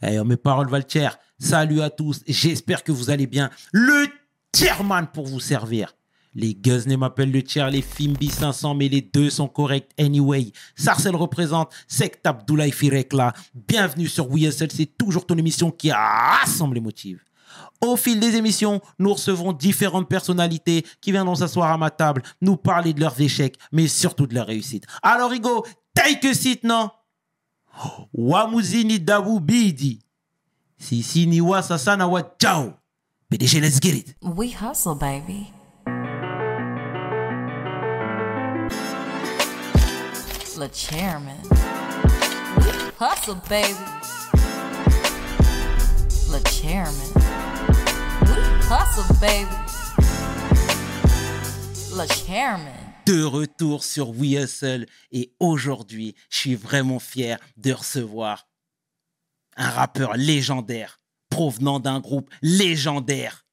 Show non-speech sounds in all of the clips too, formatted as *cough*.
Hey, mes paroles valent Salut à tous. J'espère que vous allez bien. Le chairman pour vous servir. Les Guzney m'appellent le tiers, les Fimbi 500, mais les deux sont corrects anyway. Sarcel représente, Sect Abdoulaye Firekla. Bienvenue sur WSL, c'est toujours ton émission qui rassemble les motifs. Au fil des émissions, nous recevons différentes personnalités qui viendront s'asseoir à ma table, nous parler de leurs échecs, mais surtout de leurs réussites. Alors, Rigo, take a seat, non? wamuzini dabbubidi sisi ni wasa sana wachao bedeshelezgirit we hustle baby. The chairman. We hustle baby. The chairman. We hustle baby. The chairman. De retour sur We Hustle et aujourd'hui, je suis vraiment fier de recevoir un rappeur légendaire provenant d'un groupe légendaire.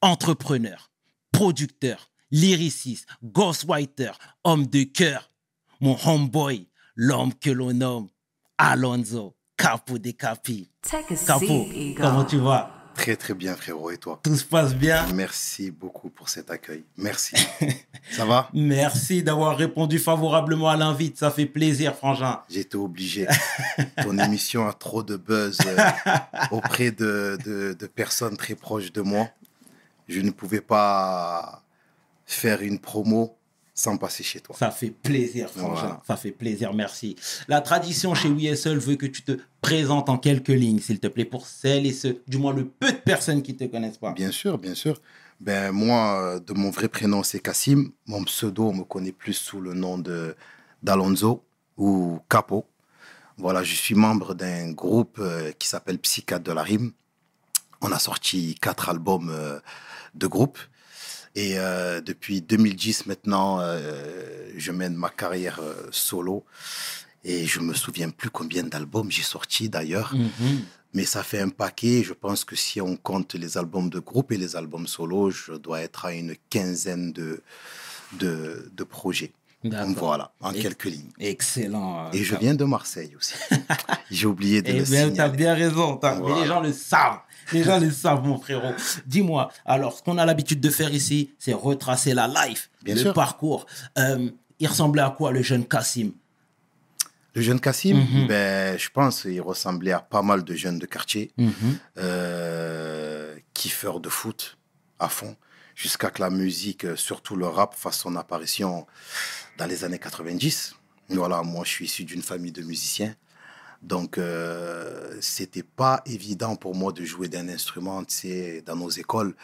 Entrepreneur, producteur, lyriciste, ghostwriter, homme de cœur, mon homeboy, l'homme que l'on nomme Alonso, Capo de Capi. Take a Capo, comment tu vas? Très très bien frérot et toi Tout se passe bien Merci beaucoup pour cet accueil. Merci. *laughs* Ça va? Merci d'avoir répondu favorablement à l'invite, ça fait plaisir, frangin. J'étais obligé. *laughs* Ton émission a trop de buzz euh, *laughs* auprès de, de- de personnes très proches de moi. Je ne pouvais pas faire une promo sans passer chez toi. Ça fait plaisir, frangin. Voilà. Ça fait plaisir, merci. La tradition chez WSL veut que tu te présentes en quelques lignes, s'il te plaît, pour celles et ceux, du moins le peu de personnes qui ne te connaissent pas. Bien sûr, bien sûr. Ben moi, euh, de mon vrai prénom, c'est Cassim. Mon pseudo, on me connaît plus sous le nom de d'Alonso ou Capo. Voilà, je suis membre d'un groupe euh, qui s'appelle Psychiatre de la Rime. On a sorti quatre albums euh, de groupe. Et euh, depuis 2010 maintenant, euh, je mène ma carrière euh, solo. Et je me souviens plus combien d'albums j'ai sorti d'ailleurs. Mhm. Mais ça fait un paquet. Je pense que si on compte les albums de groupe et les albums solo, je dois être à une quinzaine de, de, de projets. Donc voilà, en Et- quelques lignes. Excellent. euh, Et je viens de Marseille aussi. *laughs* J'ai oublié de Eh le bien, t'as signaler. bien raison. Mais les gens le savent. Les gens le savent, mon frérot. Dis-moi, alors, ce qu'on a l'habitude de faire ici, c'est retracer la life, Bien le sûr. parcours. Euh, il ressemblait à quoi, le jeune Cassim Le jeune Cassim, Mhm. ben, je pense qu'il ressemblait à pas mal de jeunes de quartier, euh, kiffeurs de foot à fond, jusqu'à que la musique, surtout le rap, fasse son apparition dans les années 90. Voilà, moi, je suis issu d'une famille de musiciens. Donc, euh, c'était pas évident pour moi de jouer d'un instrument. Tu sais, dans nos écoles,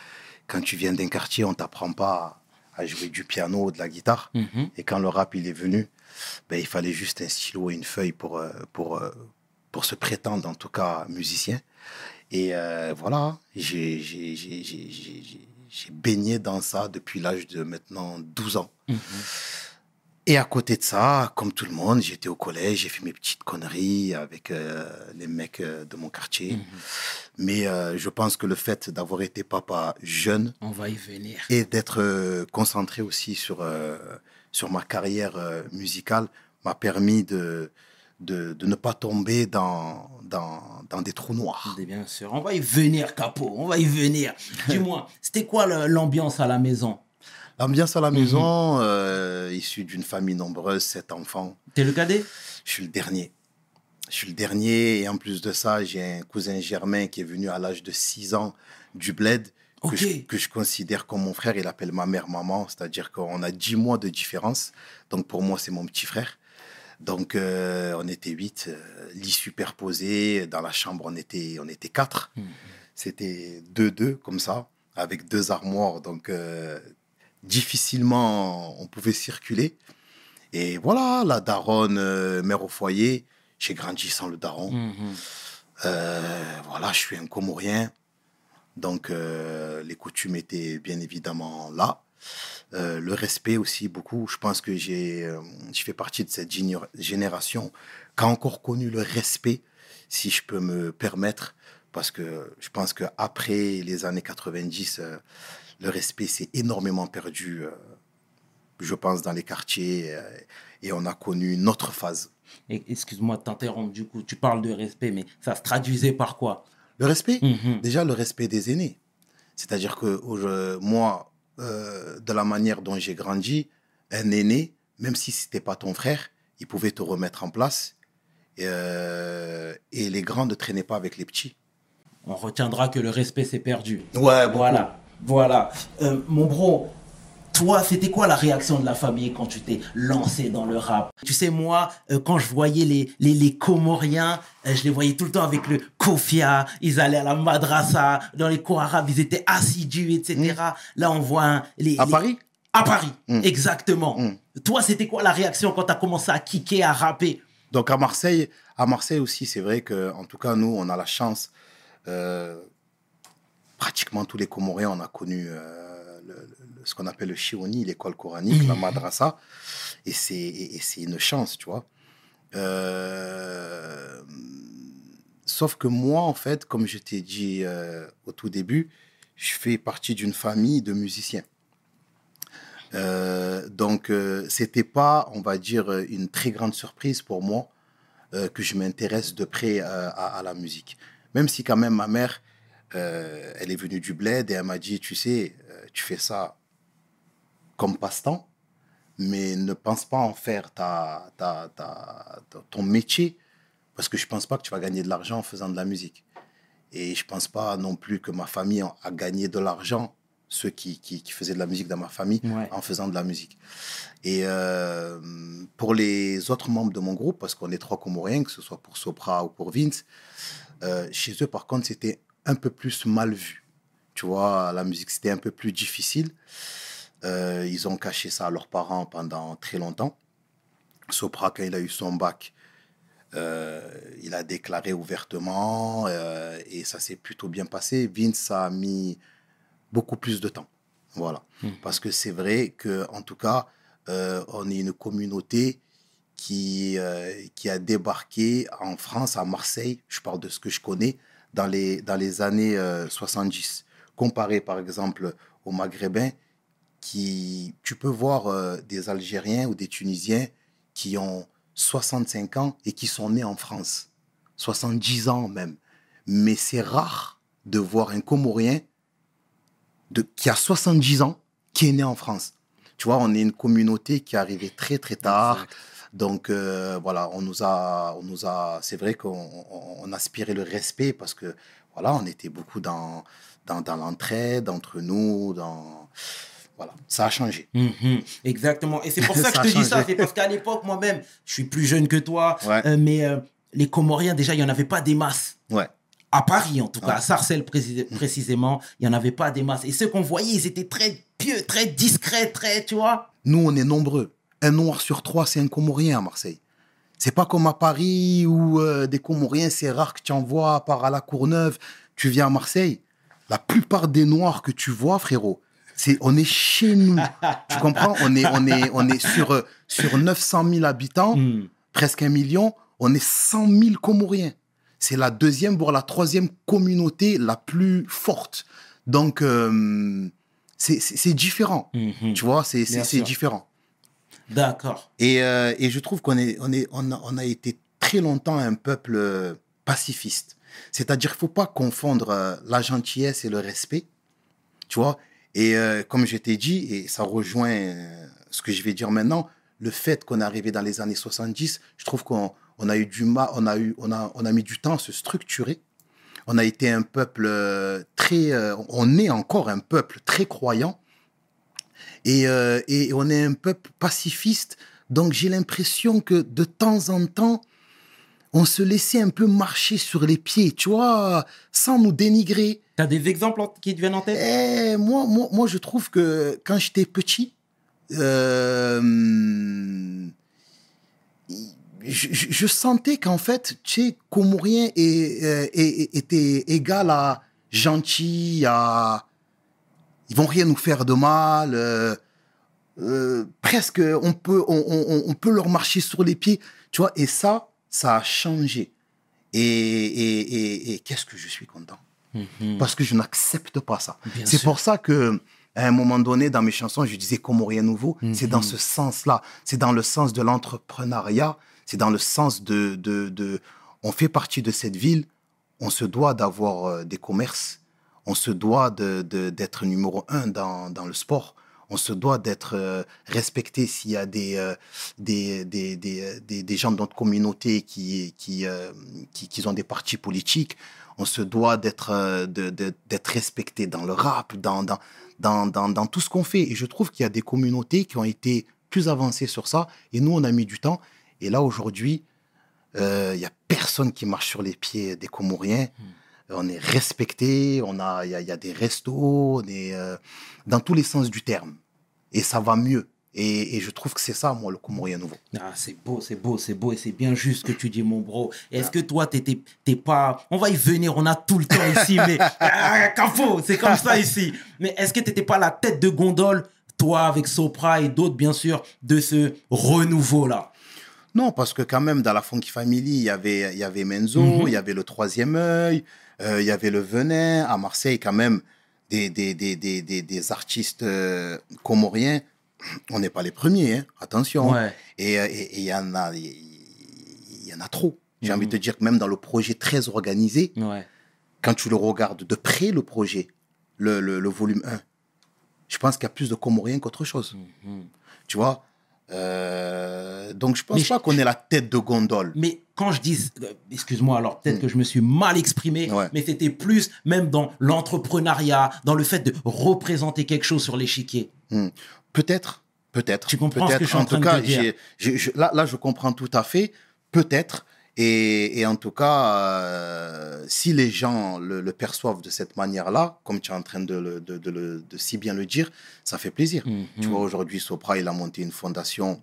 quand tu viens d'un quartier, on t'apprend pas à jouer du piano ou de la guitare. Mhm. Et quand le rap il est venu, ben, il fallait juste un stylo et une feuille pour, euh, pour, euh, pour se prétendre, en tout cas, musicien. Et euh, voilà, j'ai baigné dans ça depuis l'âge de maintenant 12 ans. Mhm. Et à côté de ça, comme tout le monde, j'étais au collège, j'ai fait mes petites conneries avec euh, les mecs euh, de mon quartier. Mhm. Mais euh, je pense que le fait d'avoir été papa jeune, On va y venir. et d'être euh, concentré aussi sur, sur ma carrière musicale m'a permis de, de, de ne pas tomber dans, dans, dans des trous noirs. Et Bien sûr. On va y venir, Capo. On va y venir. *laughs* Dis-moi, c'était quoi l'ambiance à la maison? L'ambiance à la maison, euh, issu d'une famille nombreuse, sept enfants, T'es le cadet? Je suis le dernier. Je suis le dernier et en plus de ça, j'ai un cousin germain qui est venu à l'âge de 6 ans du bled. Que, je, que je considère comme mon frère, il appelle ma mère maman, c'est-à-dire qu'on a 10 mois de différence. Donc pour moi, c'est mon petit frère. Donc euh, on était 8, lits superposés, dans la chambre on était, on était 4. Mhm. C'était 2-2 comme ça, avec deux armoires. Donc euh, difficilement on pouvait circuler. Et voilà, la daronne, euh, mère au foyer, j'ai grandi sans le daron. Mhm. Euh, voilà, je suis un Comorien. Donc, euh, les coutumes étaient bien évidemment là. Le respect aussi, beaucoup. Je pense que j'ai, je fais partie de cette géné- génération qui a encore connu le respect, si je peux me permettre. Parce que je pense qu'après les années 90, euh, le respect s'est énormément perdu, euh, je pense, dans les quartiers. euh, et on a connu une autre phase. Excuse-moi de t'interrompre, du coup, tu parles de respect, mais ça se traduisait par quoi? Le respect, Mhm. déjà le respect des aînés. C'est-à-dire que moi, euh, de la manière dont j'ai grandi, un aîné, même si c'était pas ton frère, il pouvait te remettre en place. Euh, et les grands ne traînaient pas avec les petits. On retiendra que le respect s'est perdu. Ouais, Voilà, voilà. Euh, mon bro, toi, c'était quoi la réaction de la famille quand tu t'es lancé dans le rap? Tu sais, moi, euh, quand je voyais les, les, les Comoriens, euh, je les voyais tout le temps avec le kofia, ils allaient à la madrasa, dans les cours arabes, ils étaient assidus, etc. Là, on voit un- les, Mm. À les- Paris? À Paris, Mm. exactement. Mm. Toi, c'était quoi la réaction quand tu as commencé à kicker, à rapper? Donc à Marseille, à Marseille aussi, c'est vrai que, en tout cas, nous, on a la chance. euh, pratiquement tous les Comoriens, on a connu euh, le- le- ce qu'on appelle le Chioni, l'école coranique, la madrasa, et c'est une chance, tu vois. Euh, sauf que moi, en fait, comme je t'ai dit euh, au tout début, je fais partie d'une famille de musiciens. Donc, c'était pas, on va dire, une très grande surprise pour moi que je m'intéresse de près à, à la musique. Même si quand même ma mère, euh, elle est venue du bled et elle m'a dit, tu sais, euh, tu fais ça comme passe-temps, mais ne pense pas en faire ta, ta, ta- ton métier, parce que je pense pas que tu vas gagner de l'argent en faisant de la musique. Et je pense pas non plus que ma famille a a gagné de l'argent, ceux qui, qui, qui faisaient de la musique dans ma famille, Ouais. en faisant de la musique. Et euh, pour les autres membres de mon groupe, parce qu'on est trois Comoriens, que ce soit pour Sopra ou pour Vince, euh, chez eux, par contre, c'était un peu plus mal vu. Tu vois, la musique, c'était un peu plus difficile. Euh, ils ont caché ça à leurs parents pendant très longtemps. Sopra, quand il a eu son bac, euh, il a déclaré ouvertement euh, et ça s'est plutôt bien passé. Vince a mis beaucoup plus de temps. Voilà. Parce que c'est vrai que, en tout cas, on est une communauté qui, qui a débarqué en France, à Marseille, je parle de ce que je connais, dans les, dans les années euh, 70. Comparé par exemple aux Maghrébins, qui, tu peux voir euh, des Algériens ou des Tunisiens qui ont 65 ans et qui sont nés en France. 70 ans même. Mais c'est rare de voir un Comorien de, qui a 70 ans qui est né en France. Tu vois, on est une communauté qui est arrivée très très tard. Donc euh, voilà, on nous a, on nous a, c'est vrai qu'on on, on aspirait le respect parce que voilà, on était beaucoup dans dans, dans l'entraide entre nous, dans voilà, ça a changé. Mhm, Exactement. Et c'est pour *laughs* ça que Ça je te dis ça. C'est parce qu'à l'époque, moi-même, je suis plus jeune que toi. Ouais. euh, mais euh, les Comoriens, déjà, il n'y en avait pas des masses. Ouais. À Paris, en tout cas, Ouais. à Sarcelles précis- précisément, il n'y en avait pas des masses. Et ceux qu'on voyait, ils étaient très pieux, très discrets, très, tu vois. Nous, on est nombreux. Un noir sur trois, c'est un Comorien à Marseille. C'est pas comme à Paris où euh, des Comoriens, c'est rare que tu en vois, à part à la Courneuve. Tu viens à Marseille, la plupart des noirs que tu vois, frérot, c'est on est chez nous. *laughs* tu comprends? On est on est on est sur euh, sur 900 000 habitants, Hmm. presque un million. On est 100 000 Comoriens. C'est la deuxième voire la troisième communauté la plus forte. Donc euh, c'est différent. Mhm. Tu vois, c'est différent. D'accord. Et, euh, et je trouve qu'on est, on est, on a, on a été très longtemps un peuple euh, pacifiste. C'est-à-dire qu'il ne faut pas confondre euh, la gentillesse et le respect. Tu vois Et comme je t'ai dit, et ça rejoint ce que je vais dire maintenant, le fait qu'on est arrivé dans les années 70, je trouve qu'on on a eu du mal, on a, eu, on, a, on a mis du temps à se structurer. On a été un peuple très. on est encore un peuple très croyant. Et, euh, et on est un peuple pacifiste. Donc j'ai l'impression que de temps en temps, on se laissait un peu marcher sur les pieds, tu vois, sans nous dénigrer. Tu as des exemples qui te viennent en tête? Eh, moi, moi, moi, je trouve que quand j'étais petit, euh, je, je- sentais qu'en fait, tu sais, Comorien euh, était égal à gentil, à ils vont rien nous faire de mal. euh, euh, presque, on peut, on, on- on peut leur marcher sur les pieds, tu vois. Et ça, ça a changé. Et, et, et, et qu'est-ce que je suis content Mhm. parce que je n'accepte pas ça. C'est pour ça que à un moment donné, dans mes chansons, je disais Comorien nouveau. C'est dans ce sens-là. C'est dans le sens de l'entrepreneuriat. C'est dans le sens de, de, de- On fait partie de cette ville, on se doit d'avoir euh, des commerces, on se doit d'être numéro un dans, dans le sport, on se doit d'être euh, respecté s'il y a des, euh, des, des, des, euh, des- des gens de notre communauté qui, qui, euh, qui, qui ont des partis politiques. On se doit d'être euh, respecté dans le rap, dans, dans, dans, dans, dans tout ce qu'on fait. Et je trouve qu'il y a des communautés qui ont été plus avancées sur ça. Et nous, on a mis du temps. Et là, aujourd'hui, euh, il y a personne qui marche sur les pieds des Comoriens. On est respecté, on a, il y a, il y a des restos, on est euh, dans tous les sens du terme. Et ça va mieux. Et, et je trouve que c'est ça, moi, le Comorien nouveau. Ah, c'est beau, c'est beau, c'est beau et c'est bien juste ce que tu dis, mon bro. Est-ce que toi, t'es pas. On va y venir, on a tout le temps ici, mais. *laughs* Ah, c'est comme ça ici. Mais est-ce que t'étais pas la tête de gondole, toi, avec Sopra et d'autres, bien sûr, de ce renouveau-là? Non, parce que quand même, dans la Funky Family, il y avait, il y avait Menzo, Mhm. il y avait le Troisième œil, euh, il y avait le Venin. À Marseille, quand même, des, des, des, des, des, des artistes euh, comoriens. On n'est pas les premiers, hein, attention. Ouais. Et euh, et- il y en a, y en a trop. J'ai Mhm. envie de te dire que même dans le projet très organisé, Ouais. quand tu le regardes de près, le projet, le, le, le volume 1, je pense qu'il y a plus de Comoriens qu'autre chose. Mhm. Tu vois? Euh, Donc, je pense Mais pas qu'on est la tête de gondole. Mais quand je dis, euh, excuse-moi, alors peut-être que je me suis mal exprimé, Mm. Ouais. mais c'était plus même dans l'entrepreneuriat, dans le fait de représenter quelque chose sur l'échiquier. Hmm. Peut-être, peut-être. Tu comprends ce peut-être. que je suis en train tout de cas, dire. là, là, je comprends tout à fait. Peut-être. Et, et en tout cas, euh, si les gens le, le perçoivent de cette manière-là, comme tu es en train de, le- de, de le- de si bien le dire, ça fait plaisir. Mhm. Tu vois, aujourd'hui, Sopra, il a monté une fondation.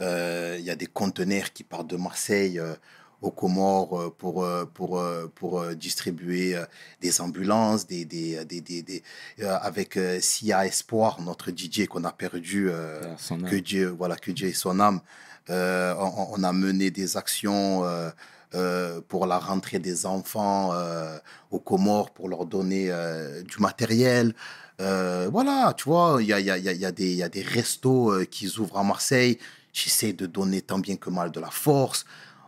Euh, Il y a des conteneurs qui partent de Marseille euh, aux Comores pour, pour, pour distribuer des ambulances, des, des, des, des- avec Sia Espoir, notre DJ qu'on a perdu, Ah, que Dieu, voilà, que Dieu ait son âme. Euh, on, a mené des actions euh, euh, pour la rentrée des enfants aux Comores pour leur donner du matériel. Voilà, tu vois, il y a, des- restos qui ouvrent à Marseille. J'essaie de donner tant bien que mal de la force.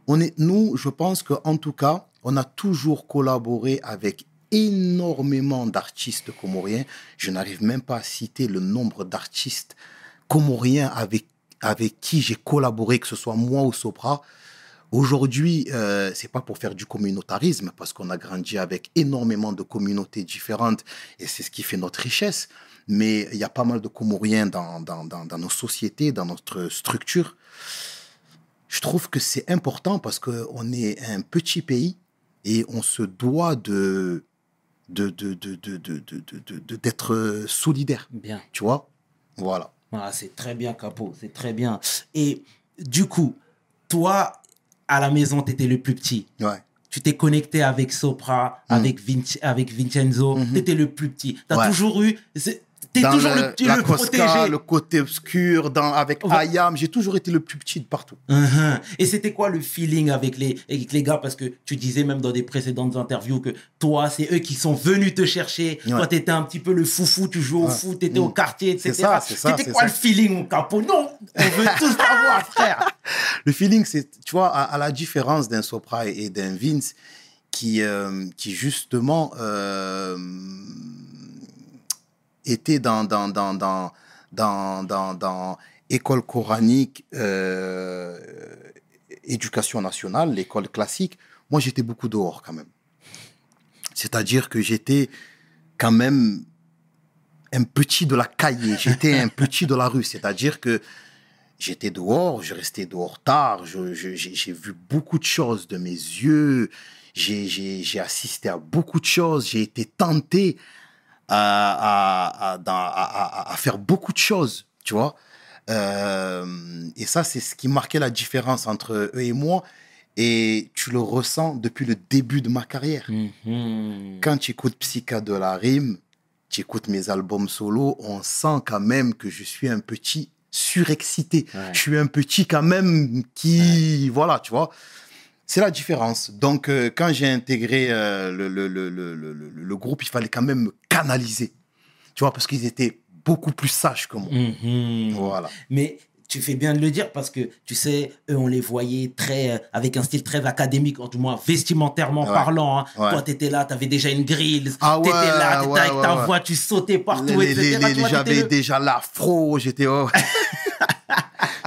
On est, nous, je pense qu'en tout cas, on a toujours collaboré avec énormément d'artistes comoriens. Je n'arrive même pas à citer le nombre d'artistes comoriens avec, avec qui j'ai collaboré, que ce soit moi ou Sopra. Aujourd'hui, euh, c'est pas pour faire du communautarisme, parce qu'on a grandi avec énormément de communautés différentes, et c'est ce qui fait notre richesse. Mais il y a pas mal de Comoriens dans, dans, dans, dans nos sociétés, dans notre structure. Je trouve que c'est important parce qu'on est un petit pays et on se doit de- d'être solidaire, Bien. tu vois Voilà. C'est très bien, Capo, c'est très bien. Et du coup, toi, à la maison, tu étais le plus petit. Ouais. Tu t'es connecté avec Sopra, avec, Vinci- avec Vincenzo. Mhm. Tu étais le plus petit. Tu as Ouais. toujours eu. Tu es Dans toujours le, petit, le Cosca, protégé. le côté obscur, dans, avec Ouais. Ayam, j'ai toujours été le plus petit de partout. Mhm. Et c'était quoi le feeling avec les, avec les gars? Parce que tu disais même dans des précédentes interviews que toi, c'est eux qui sont venus te chercher. Ouais. Toi, tu étais un petit peu le foufou, tu jouais au Ouais. foot, tu étais Mm. au quartier, etc. C'est ça, c'est ça, C'était quoi ça. le feeling, mon capot Non On veut *laughs* tout savoir, frère Le feeling, c'est, tu vois, à, à la différence d'un Sopra et d'un Vince, qui, euh, qui justement euh, était dans, dans, dans, dans, dans, dans, dans école coranique, euh, éducation nationale, l'école classique. Moi, j'étais beaucoup dehors quand même. C'est-à-dire que j'étais quand même un petit de la cahier, j'étais un petit de la rue. C'est-à-dire que j'étais dehors, je restais dehors tard, j'ai vu beaucoup de choses de mes yeux, j'ai assisté à beaucoup de choses, j'ai été tenté à, faire beaucoup de choses, tu vois. Euh, et ça, c'est ce qui marquait la différence entre eux et moi. Et tu le ressens depuis le début de ma carrière. Mhm. Quand tu écoutes Psycha de la rime, tu écoutes mes albums solo, on sent quand même que je suis un petit surexcité. Ouais. Je suis un petit quand même qui... Voilà, tu vois. C'est la différence. Donc, euh, quand j'ai intégré euh, le, le, le, le, groupe, il fallait quand même me canaliser. Tu vois, parce qu'ils étaient beaucoup plus sages que moi. Mhm. Voilà. Mais tu fais bien de le dire parce que tu sais, eux, on les voyait très, euh, avec un style très académique, en tout moins vestimentairement Ouais. parlant. hein. Ouais. Toi, t'étais là, t'avais déjà une grille. Ah t'étais ouais, là, t'étais avec ta voix, tu sautais partout, Les- etc. les- les- Tu vois, J'avais déjà l'afro, j'étais. oh. *laughs*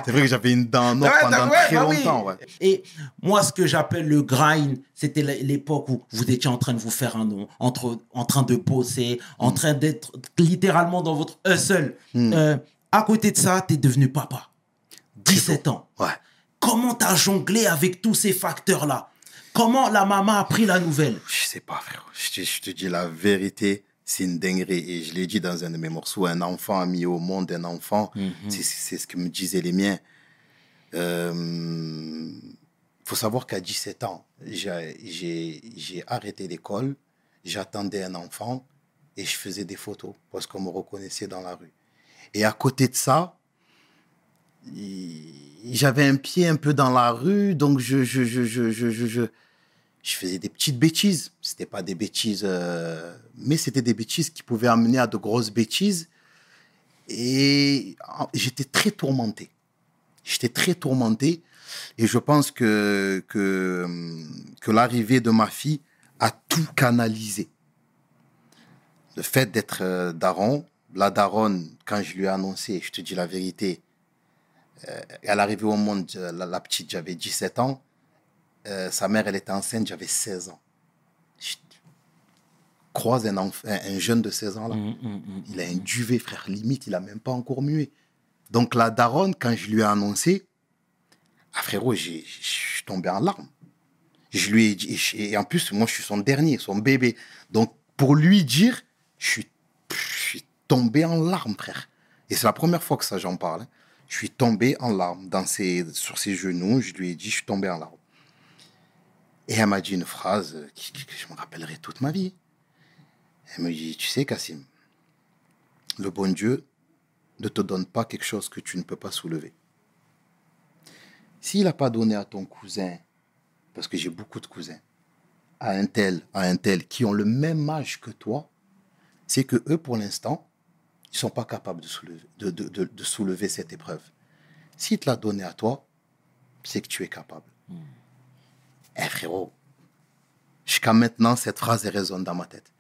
c'est vrai que j'avais une dent en or Ouais, pendant t'as- ouais, très bah oui. longtemps. ouais. Et moi, ce que j'appelle le grind, c'était l'époque où vous étiez en train de vous faire un nom, entre, en train de bosser, en train d'être littéralement dans votre hustle. Hmm. Euh, à côté de ça, tu es devenu papa. 17 ans. Ouais. Comment tu as jonglé avec tous ces facteurs-là? Comment la maman a pris la nouvelle? Je sais pas, frère. Je te, je te dis la vérité, c'est une dinguerie. Et je l'ai dit dans un de mes morceaux, un enfant a mis au monde un enfant. C'est- C'est ce que me disaient les miens. Euh, faut savoir qu'à 17 ans, j'ai- arrêté l'école, j'attendais un enfant et je faisais des photos parce qu'on me reconnaissait dans la rue. Et à côté de ça, il- j'avais un pied un peu dans la rue, donc je, je, je, je, je, faisais des petites bêtises. C'était pas des bêtises, euh, mais c'était des bêtises qui pouvaient amener à de grosses bêtises. Et j'étais très tourmenté. J'étais très tourmenté. Et je pense que, que, l'arrivée de ma fille a tout canalisé. Le fait d'être euh, daron, la daronne, quand je lui ai annoncé, je te dis la vérité, euh, elle arrivait au monde, euh, la petite, j'avais 17 ans. Euh, sa mère, elle était enceinte, j'avais 16 ans. Je croise un, jeune de 16 ans là. Hum, hum, hum. Il a un duvet, frère, limite, il a même pas encore mué. Donc la daronne, quand je lui ai annoncé, ah frérot, j'ai- je suis tombé en larmes. Je lui ai dit, et en plus, moi, je suis son dernier, son bébé. Donc, pour lui dire, je suis, je suis tombé en larmes, frère. Et c'est la première fois que ça, j'en parle. hein. Je suis tombé en larmes dans ses, sur ses genoux. Je lui ai dit, je suis tombé en larmes. Et elle m'a dit une phrase que je me rappellerai toute ma vie. Elle me dit, tu sais, Cassim, le bon Dieu ne te donne pas quelque chose que tu ne peux pas soulever. S'il n'a pas donné à ton cousin, parce que j'ai beaucoup de cousins, à un tel, à un tel, qui ont le même âge que toi, c'est que eux, pour l'instant, ils sont pas capables de soulever, cette épreuve. S'il te l'a donné à toi, c'est que tu es capable. Eh frérot, jusqu'à maintenant, cette phrase résonne dans ma tête.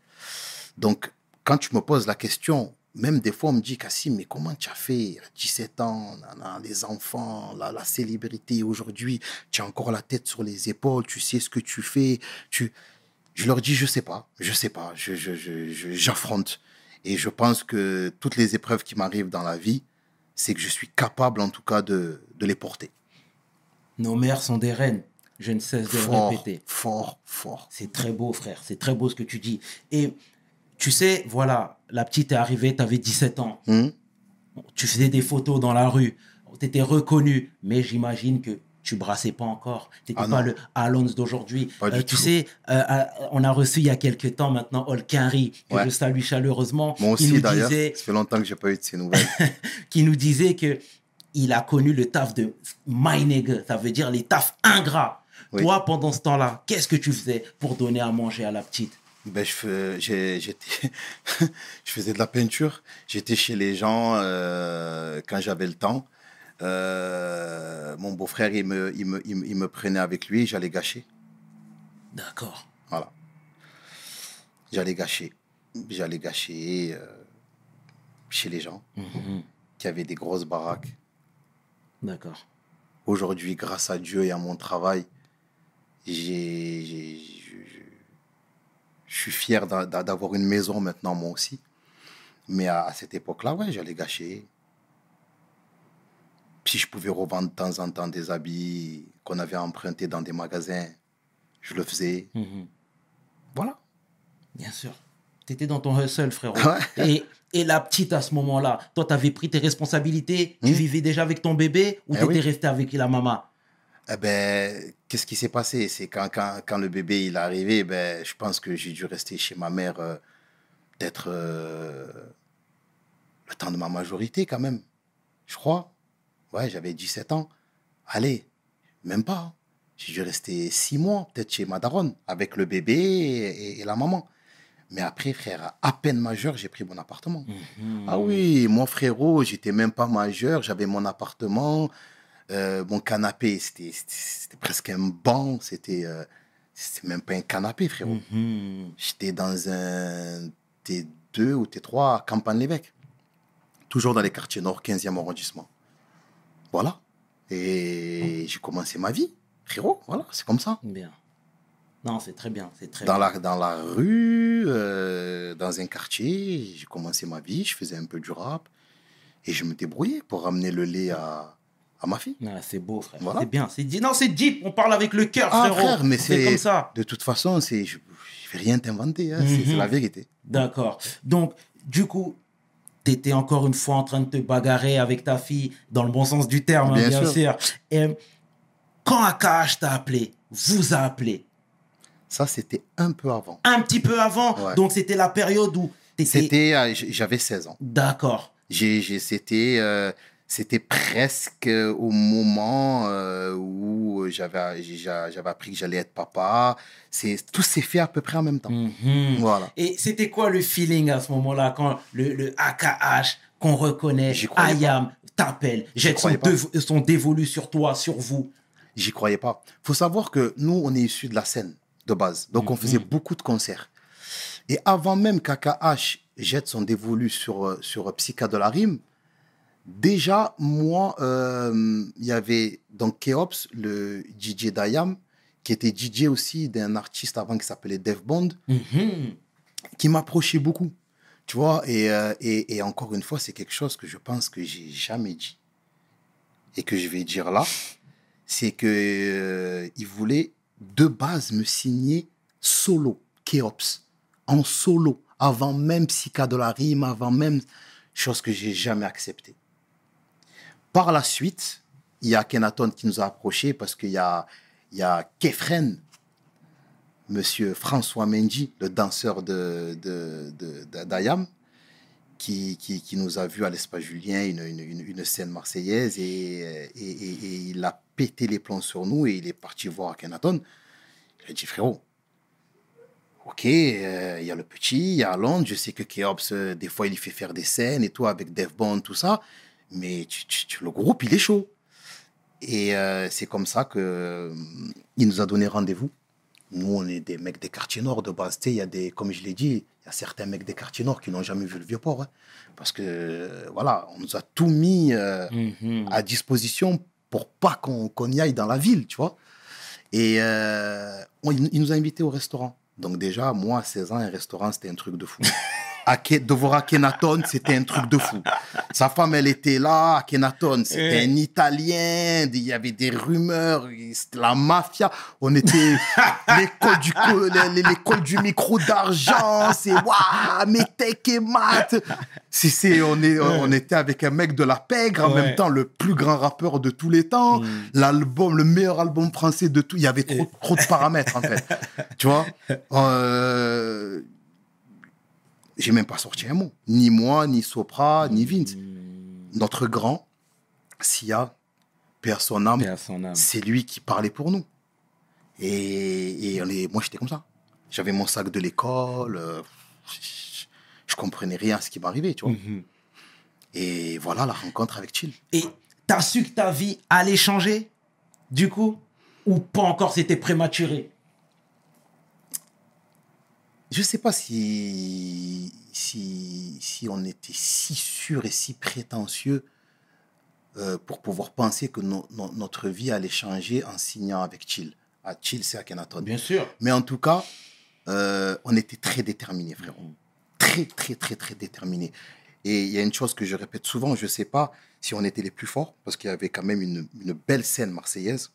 Donc, quand tu me poses la question, même des fois, on me dit, Cassim, mais comment tu as fait? À 17 ans, les enfants, la, la célébrité aujourd'hui, tu as encore la tête sur les épaules, tu sais ce que tu fais. Tu... Je leur dis, je sais pas, je sais pas, je, je, j'affronte. Et je pense que toutes les épreuves qui m'arrivent dans la vie, c'est que je suis capable en tout cas de, de les porter. Nos mères sont des reines. Je ne cesse de le répéter. fort, fort. C'est très beau, frère. C'est très beau ce que tu dis. Et tu sais, voilà, la petite est arrivée, tu avais 17 ans. Hum? Tu faisais des photos dans la rue. Tu étais reconnu. Mais j'imagine que tu brassais pas encore. Tu n'étais Ah pas non. le Alonso d'aujourd'hui. Du tu tout. sais, euh, euh, on a reçu il y a quelques temps maintenant Olkinry, que Ouais. je salue chaleureusement. Moi qui aussi nous d'ailleurs, disait- ça fait longtemps que j'ai pas eu de ces nouvelles. *laughs* qui nous disait que il a connu le taf de my nigga, ça veut dire les tafs ingrats. Oui. Toi, pendant ce temps-là, qu'est-ce que tu faisais pour donner à manger à la petite? Ben, je, fais- *laughs* je faisais de la peinture. J'étais chez les gens euh, quand j'avais le temps. Euh, mon beau-frère, il me, il, me, il, me, il me prenait avec lui, j'allais gâcher. D'accord. Voilà. J'allais gâcher. J'allais gâcher euh, chez les gens Mhm. qui avaient des grosses baraques. D'accord. Aujourd'hui, grâce à Dieu et à mon travail, j'ai, je, suis fier d'a- d'a- d'avoir une maison maintenant, moi aussi. Mais à, à cette époque-là, ouais, j'allais gâcher. Si je pouvais revendre de temps en temps des habits qu'on avait empruntés dans des magasins, je le faisais. Mhm. Voilà. Bien sûr. Tu étais dans ton hustle, frérot. Ouais. Et, et la petite, à ce moment-là, toi, tu avais pris tes responsabilités, tu vivais déjà avec ton bébé ou Eh tu étais oui. resté avec la maman? Eh ben, qu'est-ce qui s'est passé? C'est quand, quand, quand le bébé il est arrivé, ben, je pense que j'ai dû rester chez ma mère euh, peut-être euh, le temps de ma majorité quand même. Je crois. Ouais, j'avais 17 ans. Allez, même pas. hein. J'ai dû rester six mois peut-être chez ma daronne avec le bébé et, et la maman. Mais après, frère, à peine majeur, j'ai pris mon appartement. Mhm. Ah oui, mon frérot, j'étais même pas majeur, j'avais mon appartement, euh, mon canapé, c'était presque un banc, c'était euh, c'était même pas un canapé, frérot. Mhm. J'étais dans un T2 ou T3 à Campagne-l'Évêque, toujours dans les quartiers nord, 15e arrondissement. Voilà. Et j'ai commencé ma vie, frérot, voilà, c'est comme ça. Bien. Non, c'est très bien. C'est très Dans bien. la, dans la rue, euh, dans un quartier, j'ai commencé ma vie, je faisais un peu du rap et je me débrouillais pour ramener le lait à, à ma fille. Ouais, c'est beau, frère. Voilà. C'est bien. C'est dit. Non, c'est deep. On parle avec le cœur, Ah, frérot. frère, mais c'est comme ça. De toute façon, c'est, je ne vais rien t'inventer, hein, c'est, c'est Mhm. la vérité. D'accord. Donc, du coup, tu étais encore une fois en train de te bagarrer avec ta fille, dans le bon sens du terme, hein, bien, Bien sûr. sûr. Et quand AKH t'a appelé, vous a appelé, Ça, c'était un peu avant. un petit peu avant, Ouais. donc c'était la période où. C'était, euh, j'avais 16 ans. D'accord. C'était, euh, c'était presque au moment euh, où j'avais, appris que j'allais être papa. C'est, tout s'est fait à peu près en même temps. Mhm. Voilà. Et c'était quoi le feeling à ce moment-là, quand le, le AKH qu'on reconnaît. Ayam, t'appelle, jette son, dev- son dévolu sur toi, sur vous? J'y croyais pas. faut savoir que nous, on est issus de la scène de base. Donc, on faisait beaucoup de concerts. Et avant même qu'AKH jette son dévolu sur, euh, sur Psycha de la Rime, déjà, moi, euh, il y avait donc Keops, le DJ d'Ayam, qui était DJ aussi d'un artiste avant qui s'appelait Dev Bond, Mhm. qui m'approchait beaucoup. Tu vois, et, euh, et, et encore une fois, c'est quelque chose que je pense que j'ai jamais dit. Et que je vais dire là, c'est que euh, il voulait de base me signer solo, Keops, en solo, avant même Psycha de la Rime, avant même chose que j'ai jamais acceptée. Par la suite, il y a Kenaton qui nous a approchés parce qu'il y a, y a Kefren, Monsieur François Mendy, le danseur de, de, de- d'Ayam, qui, qui, qui nous a vus à l'Espace Julien, une, une, une- scène marseillaise, et, et, et- il a pété les plombs sur nous et il est parti voir Kenaton. Il a dit, frérot, ok, euh, il y a le petit, il y a Londres, je sais que Keops, euh, des fois, il fait faire des scènes et tout, avec Dev Bond, tout ça, mais tu, le groupe, il est chaud. Et euh, c'est comme ça que euh, il nous a donné rendez-vous. Nous, on est des mecs des quartiers nord de base. Il y a des, comme je l'ai dit, il y a certains mecs des quartiers nord qui n'ont jamais vu le vieux port. hein. Parce que, euh, voilà, on nous a tout mis euh, Mhm. à disposition pour pas qu'on qu'on y aille dans la ville, tu vois. Et on- il nous a invités au restaurant. Donc déjà, moi, à 16 ans, un restaurant, c'était un truc de fou. *laughs* À Ke- de voir Akhenaton, c'était un truc de fou. Sa femme, elle était là. Akhenaton, c'était Eh. un Italien. Il y avait des rumeurs. C'était la mafia. On était *laughs* l'école du, l'école du micro d'argent. C'est waouh, Metec et Mat. C'est, c'est, on, est, on était avec un mec de la pègre, en Ouais. même temps, le plus grand rappeur de tous les temps. L'album, le meilleur album français de tout. Il y avait trop, trop de paramètres, en fait. *laughs* Tu vois? Euh, J'ai même pas sorti un mot. Ni moi, ni Sopra, ni Vince. Notre grand, Sia, père son âme, âme. c'est lui qui parlait pour nous. Et, et on est, moi, j'étais comme ça. J'avais mon sac de l'école. euh, je, je comprenais rien à ce qui m'arrivait, tu vois. Mhm. Et voilà la rencontre avec Chill. Et t'as su que ta vie allait changer, du coup Ou pas encore, c'était prématuré? Je sais pas si, si, si on était si sûr et si prétentieux euh, pour pouvoir penser que no- no- notre vie allait changer en signant avec Chill. À Chill, c'est à Kenaton. Bien sûr. Mais en tout cas, euh, on était très déterminés, frérot. Très, très, très, très déterminés. Et il y a une chose que je répète souvent, je ne sais pas si on était les plus forts, parce qu'il y avait quand même une, une belle scène marseillaise.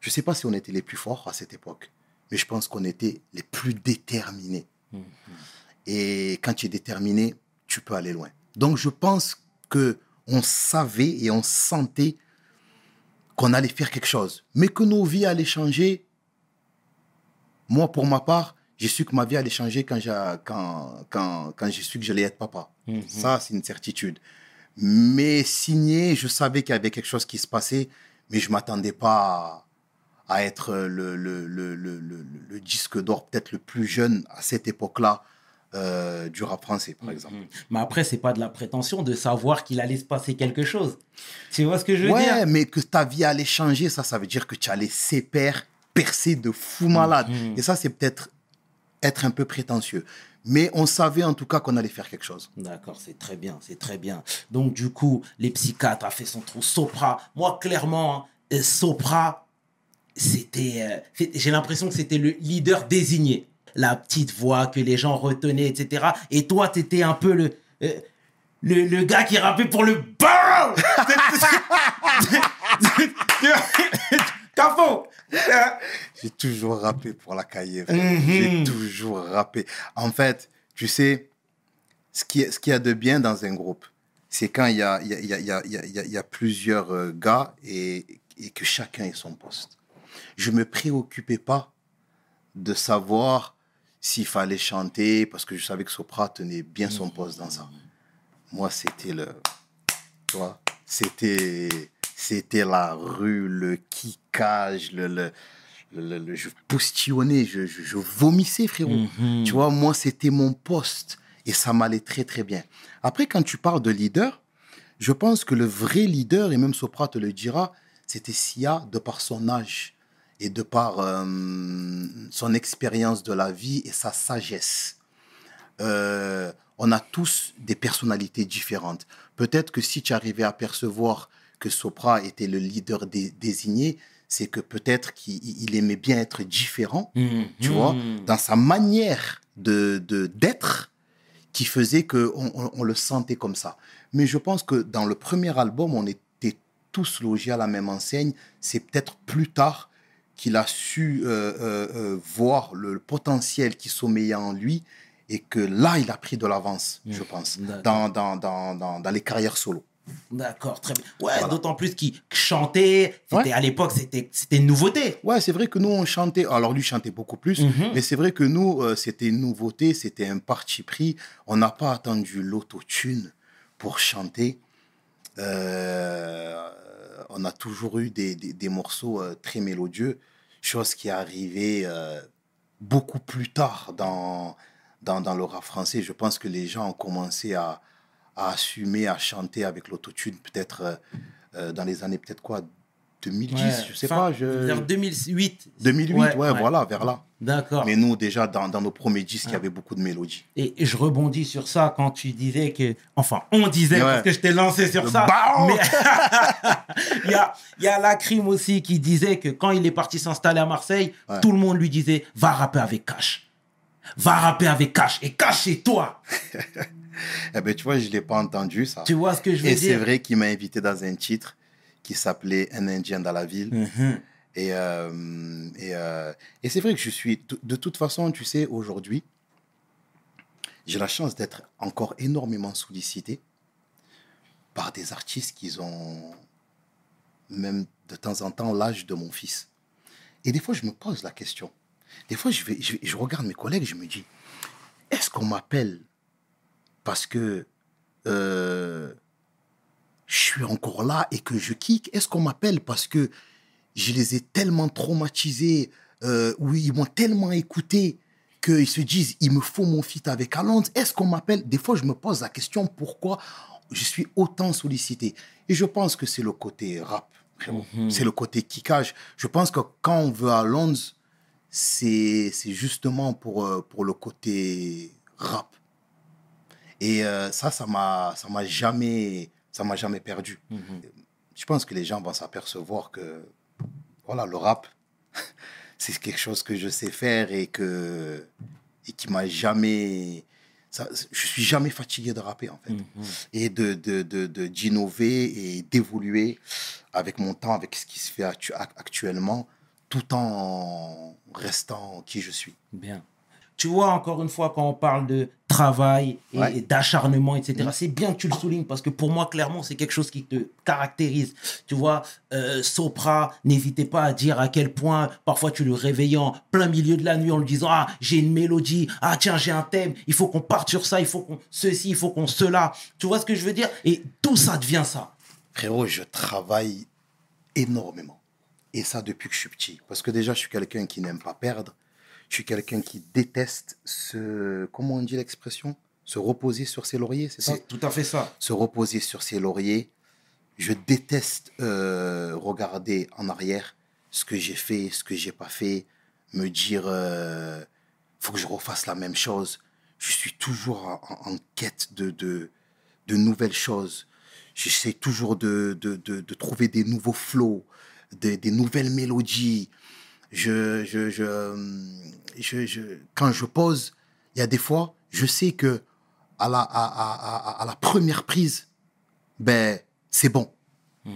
Je ne sais pas si on était les plus forts à cette époque, mais je pense qu'on était les plus déterminés. Et quand tu es déterminé, tu peux aller loin. Donc je pense que on savait et on sentait qu'on allait faire quelque chose, mais que nos vies allaient changer. Moi, pour ma part, j'ai su que ma vie allait changer quand j'ai quand, quand, quand j'ai su que j'allais être papa. Ça, c'est une certitude. Mais signé, je savais qu'il y avait quelque chose qui se passait, mais je ne m'attendais pas à, être le, le, le, le, le- disque d'or peut-être le plus jeune à cette époque-là euh, du rap français, par exemple. Mhm. Mais après, c'est pas de la prétention de savoir qu'il allait se passer quelque chose. Tu vois ce que je veux Ouais, dire? mais que ta vie allait changer, ça, ça veut dire que tu allais séparer, percer de fou malade. Mhm. Et ça, c'est peut-être être un peu prétentieux. Mais on savait en tout cas qu'on allait faire quelque chose. D'accord, c'est très bien, c'est très bien. Donc, du coup, les psychiatres a fait son trou. Sopra, moi, clairement, hein, euh, Sopra, c'était. euh, c'est- J'ai l'impression que c'était le leader désigné. La petite voix que les gens retenaient, etc. Et toi, t'étais un peu le. euh, le, le gars qui rappait pour le borough *laughs* Cafo J'ai toujours rappé pour la cahier. Mhm. J'ai toujours rappé. En fait, tu sais, ce qui est- ce qu'il y a de bien dans un groupe, c'est quand il y a, il y, a, il y, a, y a plusieurs euh, gars et, et que chacun ait son poste. Je me préoccupais pas de savoir s'il fallait chanter parce que je savais que Sopra tenait bien son poste dans ça. Moi, c'était le. Tu vois, c'était. C'était la rue, le kickage, le. le, le, je postillonnais, je, je, je vomissais, frérot. Mhm. Tu vois, moi, c'était mon poste et ça m'allait très, très bien. Après, quand tu parles de leader, je pense que le vrai leader, et même Sopra te le dira, c'était Sia de par son âge et de par euh, son expérience de la vie et sa sagesse. Euh, on a tous des personnalités différentes. Peut-être que si tu arrivais à percevoir que Sopra était le leader dé- désigné, c'est que peut-être qu'il il aimait bien être différent tu vois, Mhm. dans sa manière de de- d'être, qui faisait que on, on- on le sentait comme ça. Mais je pense que dans le premier album, on était tous logés à la même enseigne. C'est peut-être plus tard qu'il a su euh, euh, euh, voir le, potentiel qui sommeillait en lui et que là, il a pris de l'avance, je pense, dans, dans, dans, dans, dans les carrières solo. D'accord, très bien. Ouais, Voilà. d'autant plus qu'il chantait. C'était Ouais. à l'époque, c'était c'était une nouveauté. Ouais, c'est vrai que nous, on chantait. Alors, lui chantait beaucoup plus. Mhm. Mais c'est vrai que nous, euh, c'était une nouveauté, c'était un parti pris. On n'a pas attendu l'autotune pour chanter. Euh, on a toujours eu des, des, des morceaux euh, très mélodieux, chose qui est arrivée euh, beaucoup plus tard dans, dans, dans le rap français. Je pense que les gens ont commencé à, à assumer, à chanter avec l'autotune, peut-être euh, euh, dans les années, peut-être quoi, 2010, Ouais, je sais fin- pas. Je... Vers 2008. 2008, Ouais, ouais, ouais. voilà, vers là. D'accord. Mais nous, déjà, dans, dans nos premiers disques, il y avait beaucoup de mélodies. Et, et je rebondis sur ça quand tu disais que. Enfin, on disait, parce que je t'ai lancé sur Le ça. Mais *laughs* *laughs* il y a, y a la crime aussi qui disait que quand il est parti s'installer à Marseille, Ouais. tout le monde lui disait va rapper avec Cash. Va rapper avec Cash. Et Cash, c'est toi. *laughs* Eh ben, tu vois, je ne l'ai pas entendu, ça. Tu vois ce que je veux Et dire? c'est vrai qu'il m'a invité dans un titre qui s'appelait Un Indien dans la ville. Mhm. Et, euh, et, euh, et c'est vrai que je suis, de, de toute façon, tu sais, aujourd'hui, j'ai la chance d'être encore énormément sollicité par des artistes qui ont même de temps en temps l'âge de mon fils. Et des fois, je me pose la question. Des fois, je, vais, je, regarde mes collègues, je me dis, est-ce qu'on m'appelle parce que euh, je suis encore là et que je kick? Est-ce qu'on m'appelle parce que je les ai tellement traumatisés, euh, ou ils m'ont tellement écouté qu'ils se disent, il me faut mon feat avec Alonso Est-ce qu'on m'appelle? Des fois, je me pose la question, pourquoi je suis autant sollicité? Et je pense que c'est le côté rap, frérot. c'est le côté kickage. Je pense que quand on veut Alonso c'est c'est justement pour, euh, pour le côté rap. Et euh, ça, ça m'a ça m'a jamais, ça m'a jamais perdu. Je pense que les gens vont s'apercevoir que voilà, le rap, *laughs* c'est quelque chose que je sais faire et que et qui m'a jamais ça, je suis jamais fatigué de rapper en fait. Et de de de de- d'innover et d'évoluer avec mon temps avec ce qui se fait actu- actuellement tout en restant qui je suis. Bien. Tu vois, encore une fois, quand on parle de travail et, Ouais. et d'acharnement, etc., c'est bien que tu le soulignes parce que pour moi, clairement, c'est quelque chose qui te caractérise. Tu vois, euh, Sopra, n'hésitait pas à dire à quel point parfois tu le réveillais en plein milieu de la nuit en lui disant Ah, j'ai une mélodie, ah, tiens, j'ai un thème, il faut qu'on parte sur ça, il faut qu'on ceci, il faut qu'on cela. Tu vois ce que je veux dire? Et tout ça devient ça? frérot je travaille énormément et ça depuis que je suis petit parce que déjà je suis quelqu'un qui n'aime pas perdre Je suis quelqu'un qui déteste se. Comment on dit l'expression? Se reposer sur ses lauriers, c'est ça? C'est tout à fait ça. Se reposer sur ses lauriers. Je déteste euh, regarder en arrière ce que j'ai fait, ce que j'ai pas fait, me dire euh, faut que je refasse la même chose. Je suis toujours en, quête de, de, de nouvelles choses. J'essaie toujours de, de, trouver des nouveaux flows, des, des nouvelles mélodies. Je, je, je, hum, je, je- quand je pose, il y a des fois, je sais que à la, à, à, à, à la première prise, ben, c'est bon.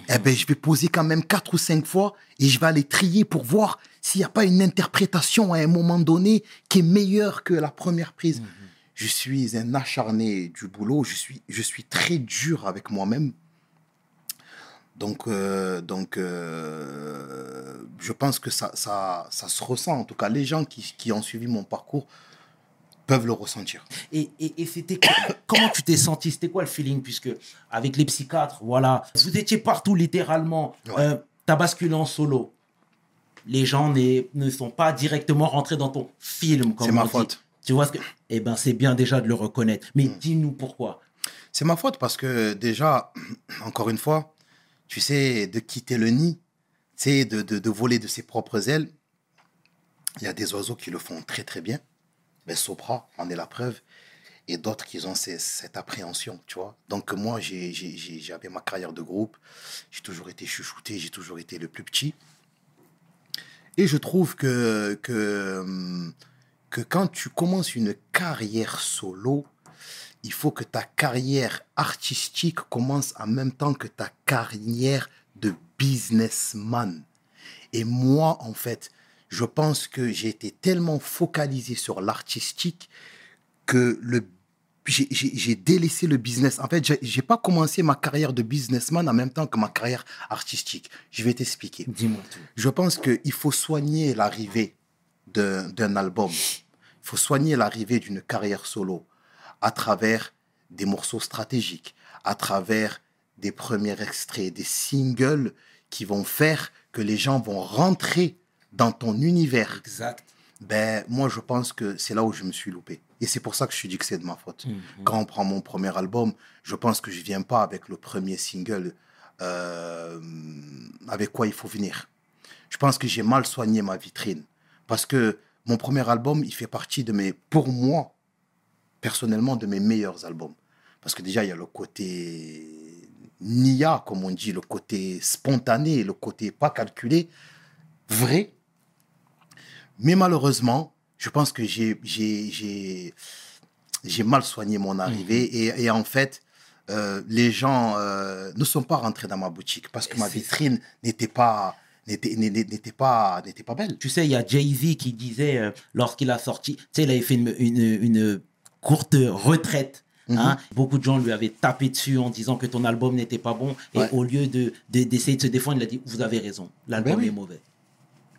Eh ben, je vais poser quand même quatre ou cinq fois et je vais aller trier pour voir s'il n'y a pas une interprétation à un moment donné qui est meilleure que la première prise. Je suis un acharné du boulot, je suis, je suis très dur avec moi-même. Donc, euh, donc euh, je pense que ça, ça, ça se ressent. En tout cas, les gens qui, qui ont suivi mon parcours peuvent le ressentir. Et, et, et c'était *coughs* comment tu t'es senti? C'était quoi le feeling? Puisque avec les psychiatres, voilà, vous étiez partout littéralement. Ouais. Euh, T'as basculé en solo. Les gens ne sont pas directement rentrés dans ton film. C'est ma dit. faute. Tu vois ce que Eh ben, c'est bien déjà de le reconnaître. Mais dis-nous pourquoi. C'est ma faute parce que déjà, *coughs* encore une fois, tu sais, de quitter le nid, tu sais, de, de, de voler de ses propres ailes, il y a des oiseaux qui le font très très bien. Ben, Sopra en est la preuve. Et d'autres qui ont cette appréhension, tu vois. Donc moi, j'avais ma carrière de groupe. J'ai toujours été chouchouté, j'ai toujours été le plus petit. Et je trouve que, que, hum, que quand tu commences une carrière solo, il faut que ta carrière artistique commence en même temps que ta carrière de businessman. Et moi, en fait, je pense que j'ai été tellement focalisé sur l'artistique que le j'ai- délaissé le business. En fait, j'ai- pas commencé ma carrière de businessman en même temps que ma carrière artistique. Je vais t'expliquer. Dis-moi tout. Je pense qu'il faut soigner l'arrivée d'un d'un album. Il faut soigner l'arrivée d'une carrière solo à travers des morceaux stratégiques, à travers des premiers extraits, des singles qui vont faire que les gens vont rentrer dans ton univers. Exact. Ben, moi, je pense que c'est là où je me suis loupé. Et c'est pour ça que je dis que c'est de ma faute. Quand on prend mon premier album, je pense que je viens pas avec le premier single euh, avec quoi il faut venir. Je pense que j'ai mal soigné ma vitrine. Parce que mon premier album, il fait partie de mes, pour moi, personnellement, de mes meilleurs albums. Parce que déjà, il y a le côté nia, comme on dit, le côté spontané, le côté pas calculé, vrai. Mais malheureusement, je pense que j'ai, mal soigné mon arrivée. Et, et en fait, euh, les gens euh, ne sont pas rentrés dans ma boutique parce que ma vitrine n'était pas, n'était, pas, n'était pas belle. Tu sais, il y a Jay-Z qui disait, euh, lorsqu'il a sorti, tu sais, il avait fait une, une, une courte retraite. Mhm. hein. Beaucoup de gens lui avaient tapé dessus en disant que ton album n'était pas bon. Et Ouais. au lieu de, de- d'essayer de se défendre, il a dit Vous avez raison, l'album Ben oui. est mauvais.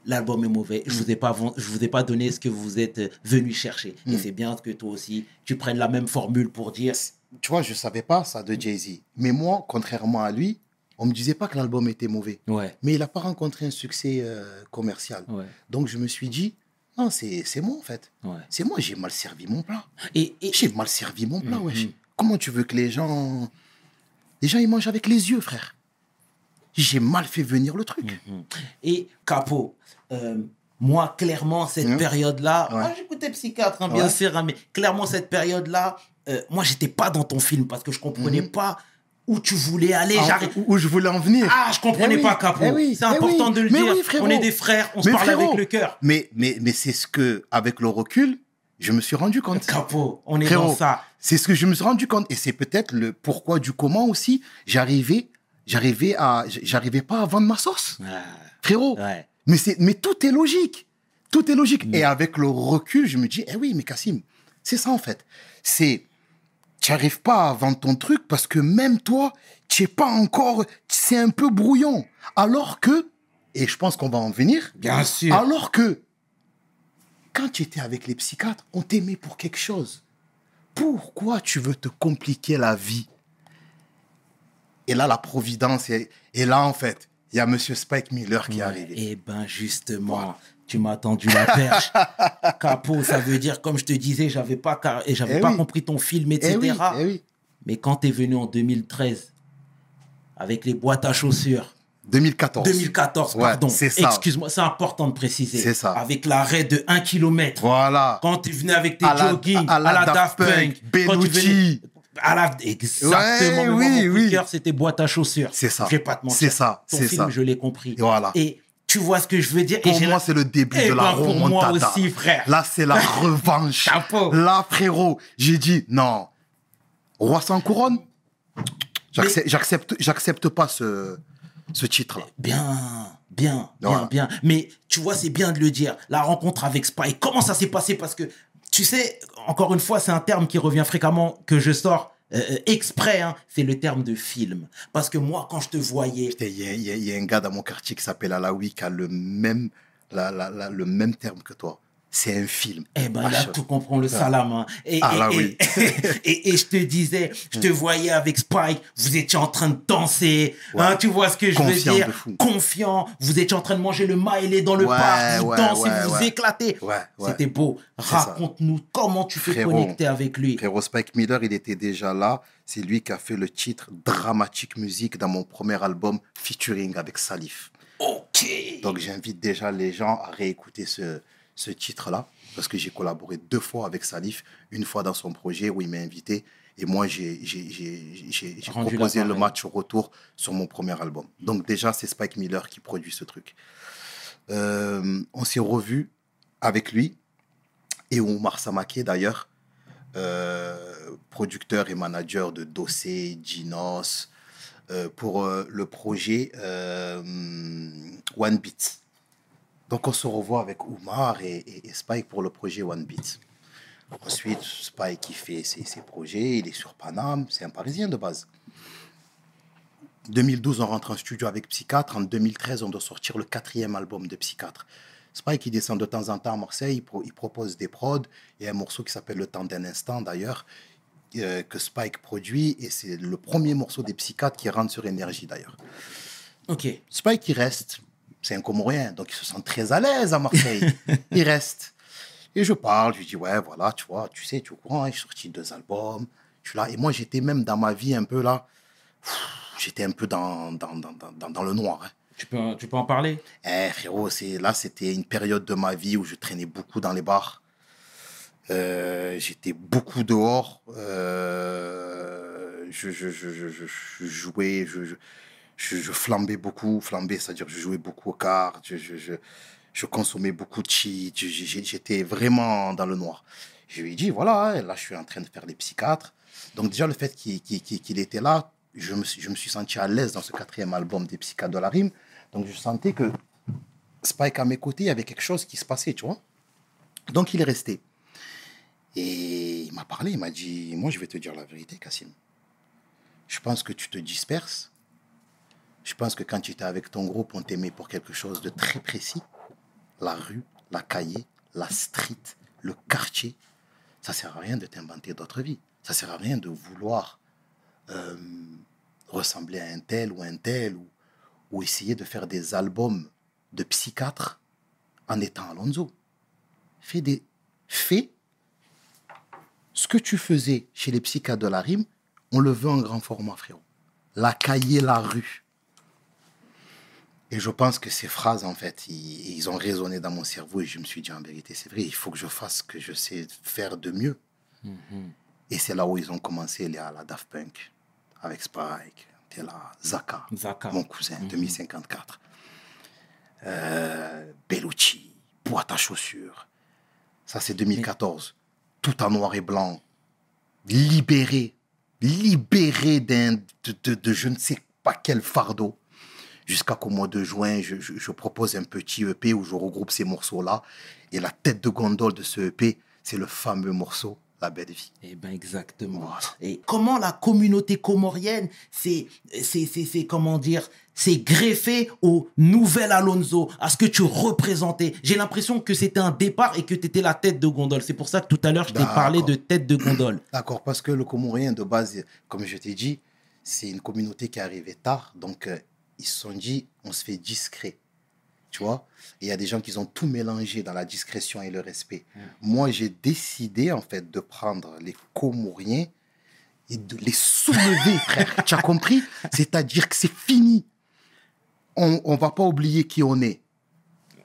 L'album est mauvais. Je vous ai pas, je vous ai pas donné ce que vous êtes euh, venu chercher. Et Mhm. c'est bien que toi aussi, tu prennes la même formule pour dire Tu vois, je savais pas ça de Jay-Z. Mais moi, contrairement à lui, on me disait pas que l'album était mauvais. Ouais, Mais il n'a pas rencontré un succès euh, commercial. ouais, Donc je me suis dit, non, c'est moi en fait. ouais. C'est moi, j'ai mal servi mon plat. Et, et, J'ai mal servi mon plat, Mhm. wesh. Comment tu veux que les gens... Les gens, ils mangent avec les yeux, frère? J'ai mal fait venir le truc. Mhm. Et Capo, euh, moi, clairement, cette Mhm. période-là, Ouais. moi, j'écoutais Psychiatre, hein, bien Ouais. sûr, hein, mais clairement, cette période-là, euh, moi, j'étais pas dans ton film parce que je comprenais Mhm. pas où tu voulais aller. Ah, où, je voulais en venir. Ah, je comprenais Eh oui, pas, Capo. eh oui, C'est eh important oui. de le Mais dire. on est des frères, on se parle frérot. avec le cœur. Mais, mais, mais c'est ce que, avec le recul, je me suis rendu compte. Capo, on est Frérot, dans ça. C'est ce que je me suis rendu compte. Et c'est peut-être le pourquoi du comment aussi. J'arrivais, j'arrivais à, j'arrivais pas à vendre ma sauce. Ah, Frérot. ouais. Mais, c'est, mais tout est logique. Tout est logique. Mm. Et avec le recul, je me dis, eh oui, mais Cassim, c'est ça en fait. C'est, tu n'arrives pas à vendre ton truc parce que même toi, tu n'es pas encore, c'est un peu brouillon. Alors que, et je pense qu'on va en venir, Bien sûr. alors que, quand tu étais avec les psychiatres, on t'aimait pour quelque chose. Pourquoi tu veux te compliquer la vie? Et là, la providence, est- et là, en fait, il y a Monsieur Spike Miller qui est arrivé. Eh ben justement, Tu m'as tendu la perche. *laughs* Capo, ça veut dire, comme je te disais, j'avais pas, car- et j'avais Eh pas oui. compris ton film, etc. Eh oui, eh oui. Mais quand tu es venu en 2013, avec les boîtes à chaussures, 2014. 2014, Ouais, pardon. c'est ça. Excuse-moi, c'est important de préciser. C'est ça. Avec l'arrêt de 1 km. Voilà. Quand tu venais avec tes À la- jogging, à la Daft Punk, à la, exactement. Ouais, mais moi, oui, mon oui. cœur, c'était boîte à chaussures. C'est ça. Je vais pas te mentir. C'est ça, Ton c'est film, ça. je l'ai compris. Et voilà. Et tu vois ce que je veux dire? Pour et moi, la- c'est le début Eh de la ben, pour moi remontada. aussi, frère. Là, c'est la *laughs* revanche. Chapeau. Là, frérot, j'ai dit non. Roi sans couronne? J'accepte, j'accepte, pas ce, ce titre-là. Bien, bien, bien, bien. Mais tu vois, c'est bien de le dire. La rencontre avec Spike, comment ça s'est passé? Parce que, tu sais, encore une fois, c'est un terme qui revient fréquemment, que je sors euh, euh, exprès, hein, c'est le terme de film. Parce que moi, quand je te voyais, Il y, a- un gars dans mon quartier qui s'appelle Alaoui qui a le même, le même terme que toi. C'est un film. eh ben, là, je- tout comprend le salam. Et, je te disais, je te voyais avec Spike, vous étiez en train de danser, hein, tu vois ce que je veux Confiant dire? Confiant, vous étiez en train de manger le maïlé dans le parc, vous dansez, vous éclatez. C'était beau. Raconte-nous comment tu Frérot. connecté avec lui. Frérot Spike Miller, il était déjà là. C'est lui qui a fait le titre Dramatique Musique dans mon premier album featuring avec Salif. Ok. Donc j'invite déjà les gens à réécouter ce, ce titre-là, parce que j'ai collaboré deux fois avec Salif, une fois dans son projet où il m'a invité, et moi j'ai proposé le match au retour sur mon premier album. Donc déjà c'est Spike Miller qui produit ce truc. Euh, on s'est revu avec lui et Omar Samake d'ailleurs, euh, producteur et manager de Dossé, Ginos, euh, pour le projet One Beat. Donc on se revoit avec Oumar et, et- et Spike pour le projet One Beat. Ensuite, Spike il fait ses, ses projets, il est sur Paname, c'est un Parisien de base. 2012, on rentre en studio avec Psychiatre. En 2013, on doit sortir le quatrième album de Psychiatre. Spike, il descend de temps en temps à Marseille, il, pro- il propose des prods. Il y a un morceau qui s'appelle Le temps d'un instant, d'ailleurs, euh, que Spike produit. Et c'est le premier morceau des Psychiatres qui rentre sur Énergie, d'ailleurs. Ok. Spike, il reste. C'est un Comorien, donc il se sent très à l'aise à Marseille. il *laughs* reste. Et je parle, je lui dis, ouais, voilà, tu vois, tu sais, tu es au courant, j'ai sorti deux albums. Je suis là. Et moi, j'étais même dans ma vie un peu là. J'étais un peu dans, dans, dans, dans- dans, le noir. hein. Tu peux, tu peux en parler? Eh, frérot, là, c'était une période de ma vie où je traînais beaucoup dans les bars. Euh, j'étais beaucoup dehors. Euh, je, je, je, je, je- je jouais, je, je, flambais beaucoup. Flambais, c'est-à-dire je jouais beaucoup aux cartes. Je, je, je, consommais beaucoup de cheat. Je- je- J'étais vraiment dans le noir. Je lui ai dit, voilà, là, je suis en train de faire les psychiatres. Donc, déjà, le fait qu'il qu'il- qu'il était là, je me, suis- je me suis senti à l'aise dans ce quatrième album des psychiatres de la rime. Donc, je sentais que Spike à mes côtés, il y avait quelque chose qui se passait, tu vois. Donc, il est resté. Et il m'a parlé, il m'a dit, moi, je vais te dire la vérité, Cassim. Je pense que tu te disperses. Je pense que quand tu étais avec ton groupe, on t'aimait pour quelque chose de très précis. La rue, la cahier, la street, le quartier. Ça sert à rien de t'inventer d'autres vies. Ça sert à rien de vouloir euh, ressembler à un tel ou un tel ou, ou essayer de faire des albums de psychiatre en étant Alonso. Fais des fais ce que tu faisais chez les psychiatres de la rime, on le veut en grand format, frérot. La cahier, la rue. Et je pense que ces phrases, en fait, ils, ils ont résonné dans mon cerveau et je me suis dit, en vérité, c'est vrai, il faut que je fasse ce que je sais faire de mieux. Et c'est là où ils ont commencé les, la Daft Punk, avec Spike, là, Zaka, Zaka. mon cousin, 2054. Euh, Bellucci, boîte à chaussures. Ça, c'est 2014. Tout en noir et blanc. Libéré. Libéré d'un, de, de- de je ne sais pas quel fardeau. Jusqu'à qu'au mois de juin, je, je- je propose un petit EP où je regroupe ces morceaux-là. Et la tête de gondole de ce EP, c'est le fameux morceau La Belle Vie. Eh ben exactement. Voilà. Et comment la communauté comorienne, c'est, c'est, comment dire, c'est greffé au nouvel Alonso, à ce que tu représentais? J'ai l'impression que c'était un départ et que tu étais la tête de gondole. C'est pour ça que tout à l'heure, je t'ai parlé de tête de gondole. *clears throat* D'accord, parce que le Comorien, de base, comme je t'ai dit, c'est une communauté qui est arrivée tard. Donc, euh, ils se sont dit, on se fait discret. tu vois? Et il y a des gens qui ont tout mélangé dans la discrétion et le respect. Mm. Moi, j'ai décidé, en fait, de prendre les Comoriens et de les soulever, *laughs* frère. Tu as compris? C'est-à-dire que c'est fini. On ne va pas oublier qui on est.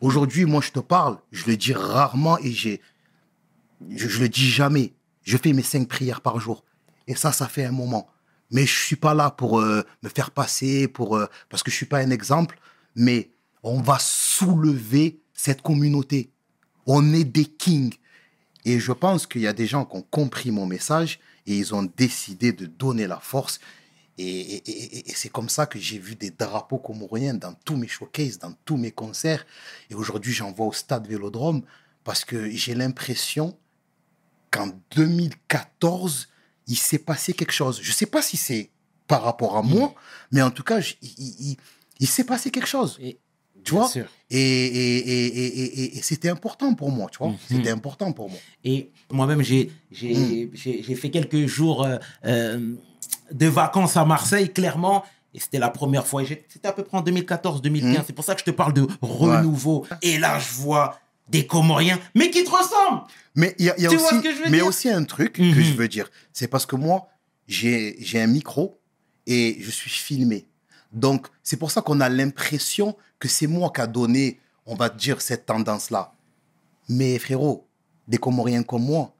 Aujourd'hui, moi, je te parle, je le dis rarement et j'ai, je, je le dis jamais. Je fais mes cinq prières par jour. Et ça, ça fait un moment. Mais je suis pas là pour euh, me faire passer, pour, euh, parce que je suis pas un exemple. Mais on va soulever cette communauté. On est des kings. Et je pense qu'il y a des gens qui ont compris mon message et ils ont décidé de donner la force. Et, c'est comme ça que j'ai vu des drapeaux comoriens dans tous mes showcases, dans tous mes concerts. Et aujourd'hui, j'en vois au stade Vélodrome parce que j'ai l'impression qu'en 2014, il s'est passé quelque chose. Je ne sais pas si c'est par rapport à moi, mais en tout cas, je- il, il- il- il s'est passé quelque chose. Et- Tu vois? sûr. Et, c'était important pour moi, tu vois? Mhm. C'était important pour moi. Et moi-même, j'ai Mm. j'ai fait quelques jours euh, euh, de vacances à Marseille, clairement. Et c'était la première fois. C'était à peu près en 2014-2015. Mm. C'est pour ça que je te parle de renouveau. Et là, je vois des Comoriens, mais qui te ressemblent. Mais il y a, y aussi, mais un truc Mhm. que je veux dire. C'est parce que moi, j'ai un micro et je suis filmé. Donc, c'est pour ça qu'on a l'impression que c'est moi qui a donné, on va dire, cette tendance-là. Mais frérot, des Comoriens comme moi,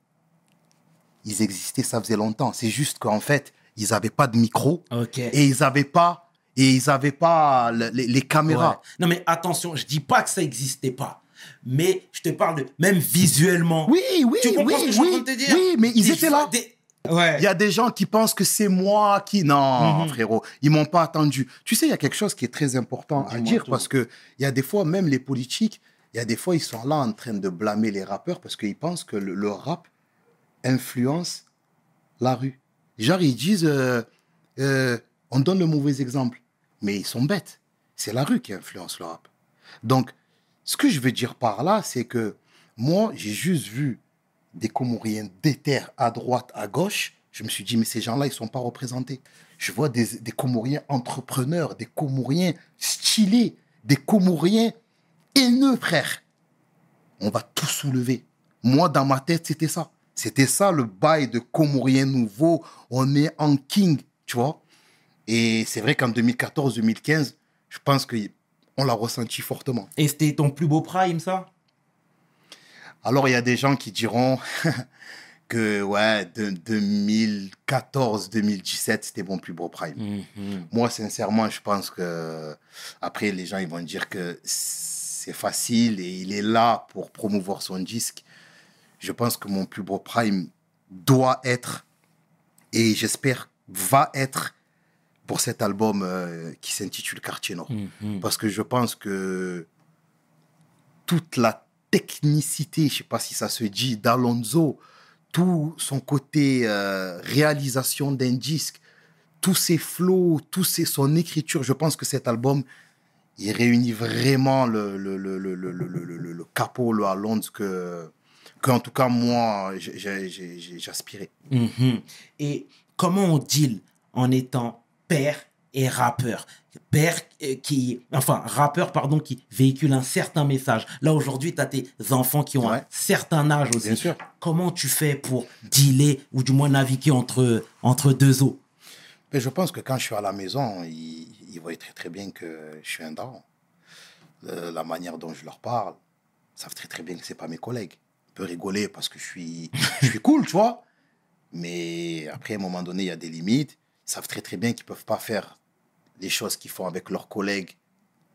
ils existaient, ça faisait longtemps. C'est juste qu'en fait, ils n'avaient pas de micro et ils n'avaient pas, et ils avaient pas le- les, les caméras. Ouais. Non, mais attention, je dis pas que ça n'existait pas. Mais je te parle de même visuellement. Oui, oui, Tu comprends oui, ce que je suis en oui, train de te dire? Oui, mais ils étaient là. des- Ouais. Il y a des gens qui pensent que c'est moi qui... Non, Mhm. frérot, ils m'ont pas attendu. Tu sais, il y a quelque chose qui est très important à dire tout. parce que il y a des fois, même les politiques, il y a des fois, ils sont là en train de blâmer les rappeurs parce qu'ils pensent que le, le rap influence la rue. Genre, ils disent, euh, euh, on donne le mauvais exemple, mais ils sont bêtes. C'est la rue qui influence le rap. Donc, ce que je veux dire par là, c'est que moi, j'ai juste vu des Comoriens déter à droite, à gauche. Je me suis dit, mais ces gens-là, ils ne sont pas représentés. Je vois des, Comoriens entrepreneurs, des Comoriens stylés, des Comoriens haineux, frère. On va tout soulever. Moi, dans ma tête, c'était ça. C'était ça le bail de Comorien nouveau. On est en king, tu vois. Et c'est vrai qu'en 2014-2015, je pense l'a ressenti fortement. Et c'était ton plus beau prime, ça? Alors, il y a des gens qui diront *laughs* que, ouais, de 2014-2017, c'était mon plus beau prime. Moi, sincèrement, je pense que après, les gens ils vont dire que c'est facile et il est là pour promouvoir son disque. Je pense que mon plus beau prime doit être et j'espère va être pour cet album euh, qui s'intitule Quartier Nord. Mhm. Parce que je pense que toute la technicité, je sais pas si ça se dit, d'Alonso, tout son côté euh, réalisation d'un disque, tous ses flows, tous ses, son écriture, je pense que cet album, il réunit vraiment le, le, le, le, le, le, le, le- le capot, le Alonso que, que, en tout cas, moi, j'ai- j'ai- j'ai- j'ai- j'aspirais. Mhm. Et comment on deal en étant père et rappeur Père euh, qui, enfin, rappeur, pardon, qui véhicule un certain message. Là, aujourd'hui, tu as tes enfants qui ont un certain âge aussi. Bien sûr. Comment tu fais pour dealer ou du moins naviguer entre, entre deux eaux? Mais je pense que quand je suis à la maison, ils, ils voient très très bien que je suis un daron. Euh, la manière dont je leur parle, ils savent très très bien que c'est pas mes collègues. Ils peuvent rigoler parce que je suis, je suis cool, tu vois. Mais après, à un moment donné, il y a des limites. Savent très très bien qu'ils peuvent pas faire les choses qu'ils font avec leurs collègues,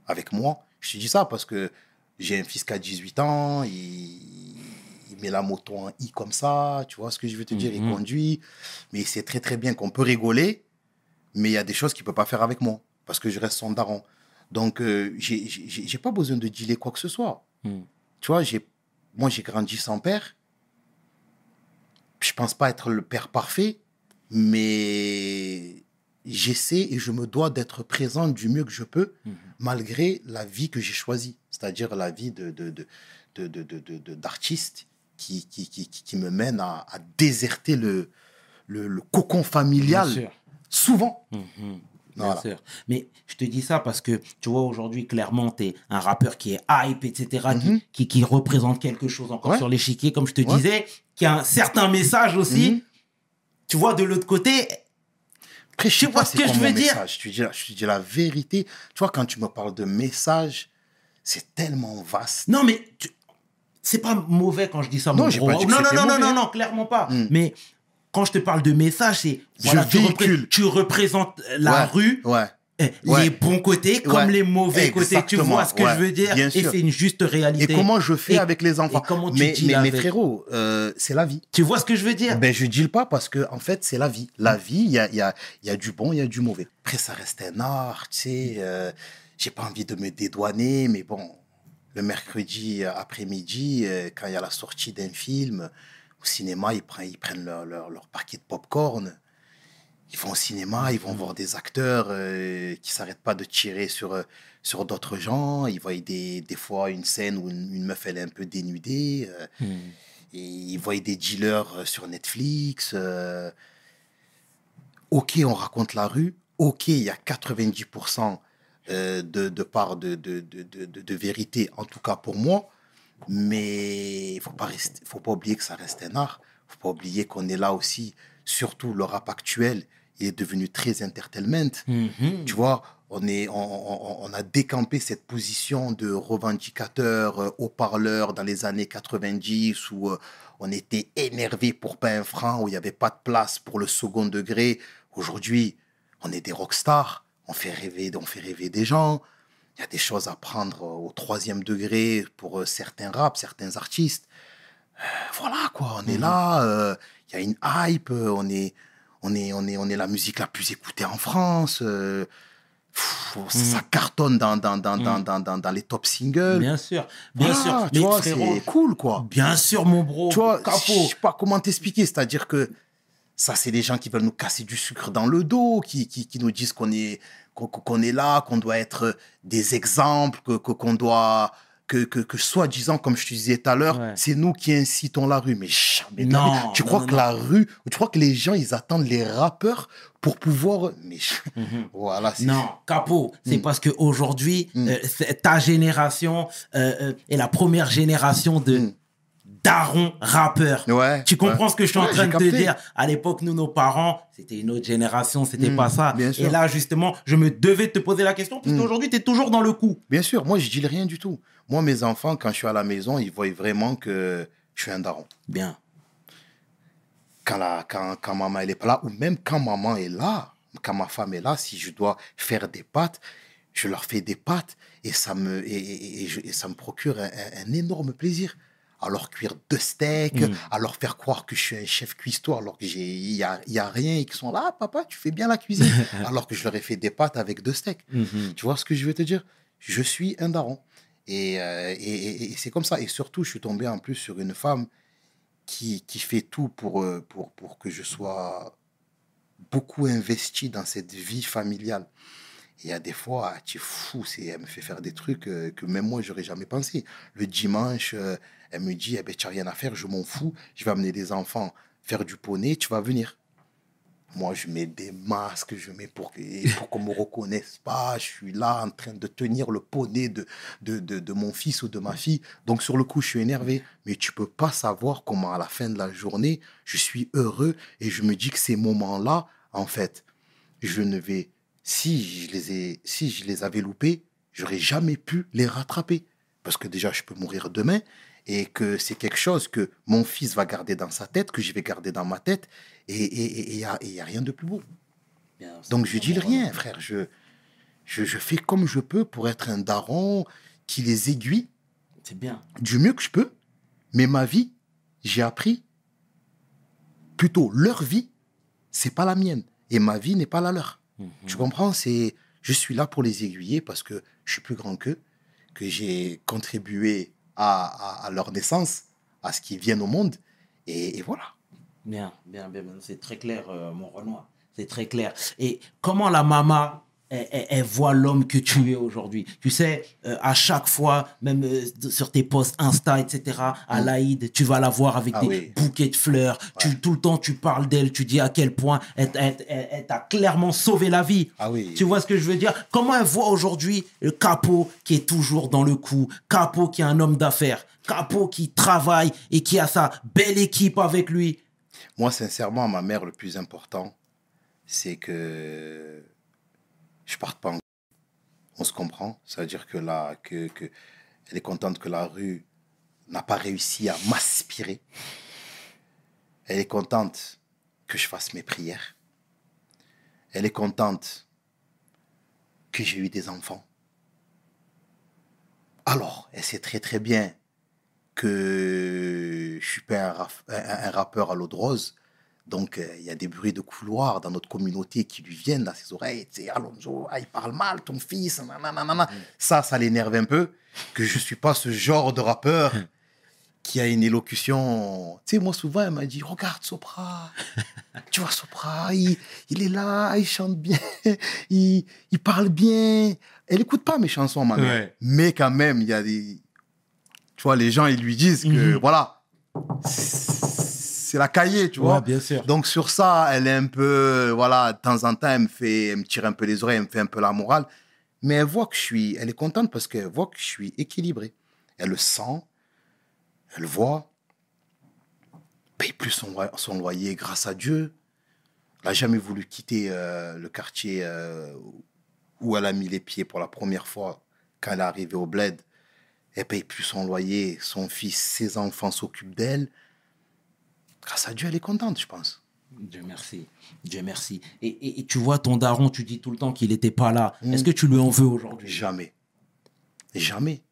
avec moi. Je te dis ça parce que j'ai un fils qui a 18 ans, il, il met la moto en I comme ça, tu vois ce que je veux te dire, il Mhm. conduit. Mais il sait très très bien qu'on peut rigoler, mais il y a des choses qu'il peut pas faire avec moi parce que je reste son daron. Donc, euh, j'ai pas besoin de dealer quoi que ce soit. Mm. Tu vois, j'ai moi, j'ai grandi sans père. Je pense pas être le père parfait, mais j'essaie et je me dois d'être présent du mieux que je peux, Mhm. malgré la vie que j'ai choisie, c'est-à-dire la vie de, de, de, de, de, de- de- de- d'artiste qui, qui, qui, qui- me mène à, à déserter le, le, le cocon familial, Bien sûr. souvent. Mhm. Bien Voilà. sûr. Mais je te dis ça parce que, tu vois, aujourd'hui, clairement, tu es un rappeur qui est hype, etc., qui- Mhm. qui, qui, représente quelque chose encore Ouais. sur l'échiquier, comme je te Ouais. disais, qui a un certain message aussi. Tu vois, de l'autre côté, Après, je sais pas ce que je veux dire. Je te, dis, la- je te dis la vérité. Tu vois, quand tu me parles de message, c'est tellement vaste. non, mais tu- c'est pas mauvais quand je dis ça. Non, mon gros. pas dit que non, non, non, non, mauvais. non, non, clairement pas. Mm. Mais quand je te parle de message, c'est voilà, tu, véhicule. repré- tu représentes la Ouais, rue, Ouais. Eh, Ouais. les bons côtés comme Ouais. les mauvais côtés. Tu vois ce que ouais. je veux dire? Et c'est une juste Et réalité. comment je fais Et- avec les enfants? et comment tu mais, mais, mais avec frérot, euh, c'est la vie. Tu vois ce que je veux dire? Ben, je deal pas parce que, en fait, c'est la vie. La vie, il y a, y, a, y a du bon, il y a du mauvais. Après, ça reste un art, tu sais. euh, J'ai pas envie de me dédouaner, mais bon, le mercredi euh, après-midi, euh, quand il y a la sortie d'un film, au cinéma, ils prennent, ils prennent leur, leur, leur paquet de popcorn. Ils vont au cinéma, ils vont voir des acteurs euh, qui s'arrêtent pas de tirer sur, euh, sur d'autres gens. Ils voient des, des fois une scène où une, une meuf, elle est un peu dénudée. euh, et ils voient des dealers euh, sur Netflix. euh. Ok, on raconte la rue. Ok, il y a 90% euh, de, de part de, de, de, de, vérité, en tout cas pour moi. Mais il ne faut, pas rester- faut pas oublier que ça reste un art. Il ne faut pas oublier qu'on est là aussi, surtout le rap actuel, est devenu très entertainment. Mhm. Tu vois, on, est, on, on- on a décampé cette position de revendicateur, euh, haut-parleur dans les années 90 où euh, on était énervé pour pas un franc, où il n'y avait pas de place pour le second degré. Aujourd'hui, on est des rockstars, on fait rêver, on fait rêver des gens. Il y a des choses à prendre euh, au troisième degré pour euh, certains raps, certains artistes. Voilà quoi, on est là, euh, il y a une hype, on est, on est, on est, on est la musique la plus écoutée en France. euh, pff, Ça cartonne dans, dans, dans, dans, dans, dans, dans les top singles. Bien sûr, bien Voilà, sûr. tu Mais vois, frérot, c'est cool quoi. bien sûr, mon bro. Tu vois, je sais pas comment t'expliquer. C'est-à-dire que ça, c'est des gens qui veulent nous casser du sucre dans le dos, qui, qui, qui nous disent qu'on est, qu'on est là, qu'on doit être des exemples, qu'on doit. Que, que, que soi-disant, comme je te disais tout à l'heure, Ouais. c'est nous qui incitons la rue. Mais jamais. Non, tu crois non, que non. la rue, tu crois que les gens, ils attendent les rappeurs pour pouvoir. Mais Mhm. *laughs* voilà. c'est- Non, capot, c'est Mm. parce que aujourd'hui, Mm. euh, ta génération euh, euh, est la première génération de Darons rappeurs. Ouais. Tu comprends ouais. ce que je suis en Ouais, train de te dire? À l'époque, nous, nos parents, c'était une autre génération, c'était Mm, pas ça. Et là, justement, je me devais de te poser la question, parce Mm. qu'aujourd'hui, tu es toujours dans le coup. Bien sûr, moi, je dis rien du tout. Moi, mes enfants, quand je suis à la maison, ils voient vraiment que je suis un daron. Bien. Quand, la, quand, quand maman elle est pas là, ou même quand maman est là, quand ma femme est là, si je dois faire des pâtes, je leur fais des pâtes et ça me, et, et- et ça me procure un, un- un énorme plaisir. À leur cuire deux steaks, Mm. à leur faire croire que je suis un chef cuistot alors que j'ai il y a, y a rien et qu'ils sont là, Ah, papa, tu fais bien la cuisine. *laughs* alors que je leur ai fait des pâtes avec deux steaks. Mhm. Tu vois ce que je veux te dire? Je suis un daron. Et, euh, et, et- et c'est comme ça. Et surtout, je suis tombé en plus sur une femme qui, qui fait tout pour, euh, pour, pour que je sois beaucoup investi dans cette vie familiale. Et il y a des fois, ah, tu es fou, elle me fait faire des trucs euh, que même moi, j'aurais jamais pensé. Le dimanche, elle me dit, eh ben, tu n'as rien à faire, je m'en fous, je vais amener des enfants faire du poney, tu vas venir. Moi, je mets des masques, je mets pour, pour qu'on me *laughs* reconnaisse pas. Je suis là en train de tenir le poney de, de, de, de mon fils ou de ma fille. Donc, sur le coup, je suis énervé. Mais tu peux pas savoir comment, à la fin de la journée, je suis heureux et je me dis que ces moments-là, en fait, je ne vais, si je les, ai, si je les avais loupés, j'aurais jamais pu les rattraper. Parce que déjà, je peux mourir demain et que c'est quelque chose que mon fils va garder dans sa tête, que je vais garder dans ma tête, et il n'y a, a rien de plus beau. Bien, Donc je dis rien, frère. Je, je, je fais comme je peux pour être un daron qui les aiguille C'est bien. du mieux que je peux. Mais ma vie, j'ai appris, plutôt leur vie, c'est pas la mienne. Et ma vie n'est pas la leur. Mhm. Tu comprends? C'est Je suis là pour les aiguiller parce que je suis plus grand qu'eux, que j'ai contribué à, à- leur naissance, à ce qu'ils viennent au monde. Et, voilà. Bien, bien, bien, bien. C'est très clair, euh, mon Renoir. C'est très clair. Et comment la maman, elle, elle- elle voit l'homme que tu es aujourd'hui. Tu sais, euh, à chaque fois, même euh, sur tes posts Insta, etc., à l'Aïd, tu vas la voir avec Ah des oui. bouquets de fleurs. Tu, tout le temps, tu parles d'elle, tu dis à quel point elle, elle- elle- elle t'a clairement sauvé la vie. Ah oui. Tu vois ce que je veux dire? Comment elle voit aujourd'hui le capot qui est toujours dans le coup, capot qui est un homme d'affaires, capot qui travaille et qui a sa belle équipe avec lui. Moi, sincèrement, ma mère, le plus important, c'est que je parte pas en... On se comprend. Ça veut dire que là, que, elle est contente que la rue n'a pas réussi à m'aspirer. Elle est contente que je fasse mes prières. Elle est contente que j'ai eu des enfants. Alors, elle sait très très bien que je suis pas un rappeur à l'eau de rose. Donc, euh, il y a des bruits de couloir dans notre communauté qui lui viennent à ses oreilles. Tu sais, Alonso, ah, il parle mal, ton fils. nanana. Ça, ça l'énerve un peu. Que je suis pas ce genre de rappeur qui a une élocution. Tu sais, moi, souvent, elle m'a dit Regarde Sopra. *laughs* tu vois, Sopra, il, il est là, il chante bien, *laughs* il, il parle bien. Elle écoute pas mes chansons, ma mère. Ouais. Mais quand même, il y a des. Tu vois, les gens, ils lui disent que, Mhm. voilà, c'est la cahier, tu vois. bien sûr. Donc sur ça, elle est un peu, voilà, de temps en temps, elle me fait, elle me tire un peu les oreilles, elle me fait un peu la morale. Mais elle voit que je suis, elle est contente parce qu'elle voit que je suis équilibré. Elle le sent, elle voit. Paye plus son, loyer- son loyer grâce à Dieu. Elle n'a jamais voulu quitter euh, le quartier euh, où elle a mis les pieds pour la première fois quand elle est arrivée au bled. Elle paye plus son loyer, son fils, ses enfants s'occupent d'elle. Grâce à Dieu, elle est contente, je pense. Dieu merci. Dieu merci. Et, et- et tu vois, ton daron, tu dis tout le temps qu'il n'était pas là. Mm. Est-ce que tu lui en veux aujourd'hui? Jamais. Jamais.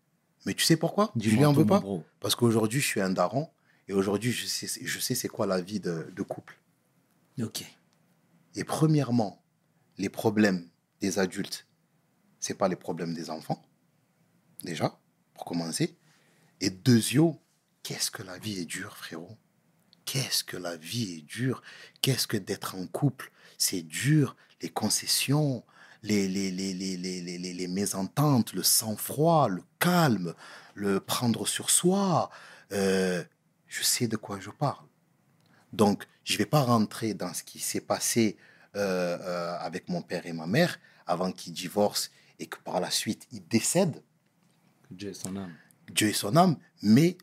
Mais tu sais pourquoi? Je Dis-moi lui en veux pas? bro. Parce qu'aujourd'hui, je suis un daron. Et aujourd'hui, je sais, je sais c'est quoi la vie de, de couple. Ok. Et premièrement, les problèmes des adultes, c'est pas les problèmes des enfants. Déjà, pour commencer. Et deuxièmement, qu'est-ce que la vie est dure, frérot? Qu'est-ce que la vie est dure Qu'est-ce que d'être en couple C'est dur. Les concessions, les, les, les, les, les, les, les- les mésententes, le sang-froid, le calme, le prendre sur soi. Euh, je sais de quoi je parle. Donc, je ne vais pas rentrer dans ce qui s'est passé euh, euh, avec mon père et ma mère avant qu'ils divorcent et que par la suite ils décèdent. Dieu ait son âme. Dieu est son âme, mais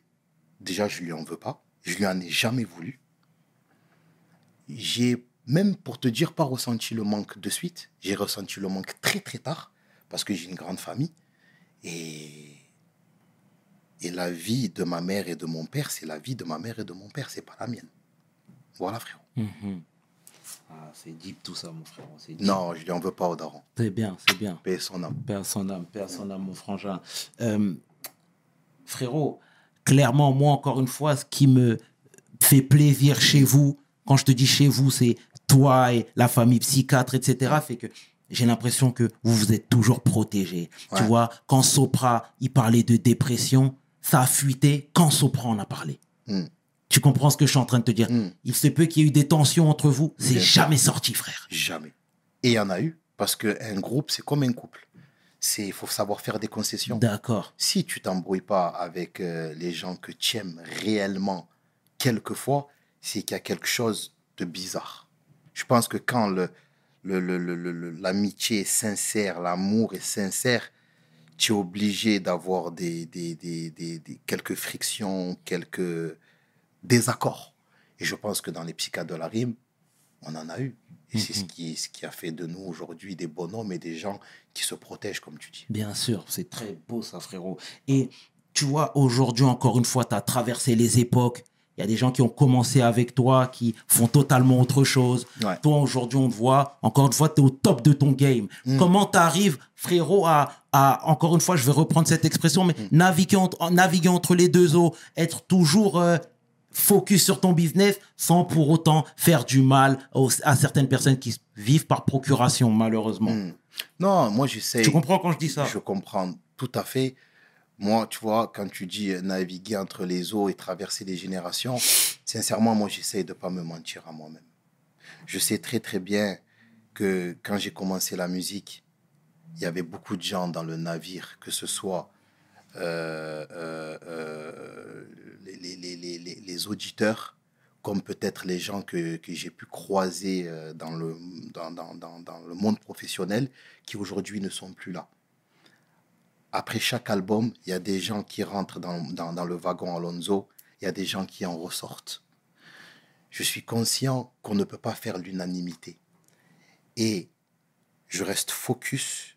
déjà, je lui en veux pas. Je lui en ai jamais voulu. J'ai, même pour te dire, pas ressenti le manque de suite. J'ai ressenti le manque très, très tard parce que j'ai une grande famille. Et, et la vie de ma mère et de mon père, c'est la vie de ma mère et de mon père, c'est pas la mienne. Voilà, frérot. Mhm. Ah, c'est deep tout ça, mon frère. C'est. Non, je lui en veux pas au daron. C'est bien, c'est bien. Paix son âme. Père son âme, Père son âme, mon frangin. Euh, frérot, clairement, moi, encore une fois, ce qui me fait plaisir chez vous, quand je te dis chez vous, c'est toi et la famille psychiatre, etc., fait que j'ai l'impression que vous vous êtes toujours protégés. Tu vois, quand Sopra, il parlait de dépression, ça a fuité quand Sopra en a parlé. Mm. Tu comprends ce que je suis en train de te dire? Mm. Il se peut qu'il y ait eu des tensions entre vous, c'est jamais sorti, frère. Jamais. Et il y en a eu, parce qu'un groupe, c'est comme un couple. C'est, il faut savoir faire des concessions. D'accord. Si tu t'embrouilles pas avec euh, les gens que tu aimes réellement, quelquefois, c'est qu'il y a quelque chose de bizarre. Je pense que quand le, le- le- le- le- le- l'amitié est sincère, l'amour est sincère, tu es obligé d'avoir des, des, des- des- quelques frictions, quelques désaccords. Et je pense que dans les psychiatres de la rime, on en a eu. Et c'est ce qui, ce qui a fait de nous aujourd'hui des bonhommes et des gens qui se protègent, comme tu dis. Bien sûr, c'est très beau ça, frérot. Et tu vois, aujourd'hui, encore une fois, tu as traversé les époques. Il y a des gens qui ont commencé avec toi, qui font totalement autre chose. Ouais. Toi, aujourd'hui, on te voit, encore une fois, tu es au top de ton game. Comment tu arrives, frérot, à, à, encore une fois, je vais reprendre cette expression, mais naviguer, entre, naviguer entre les deux eaux, être toujours euh, focus sur ton business sans pour autant faire du mal aux- à certaines personnes qui vivent par procuration, malheureusement. Mm. Non, moi j'essaie. Tu comprends quand je dis ça? Je comprends tout à fait. Moi, tu vois, quand tu dis euh, naviguer entre les eaux et traverser les générations, sincèrement, moi j'essaie de pas me mentir à moi-même. Je sais très très bien que quand j'ai commencé la musique, il y avait beaucoup de gens dans le navire, que ce soit euh, euh, euh, les, les- les- les- les- les auditeurs, comme peut-être les gens que, que j'ai pu croiser euh, dans le, dans, dans- dans- le monde professionnel, qui aujourd'hui ne sont plus là. Après chaque album, il y a des gens qui rentrent dans le wagon Alonso, il y a des gens qui en ressortent. Je suis conscient qu'on ne peut pas faire l'unanimité. Et je reste focus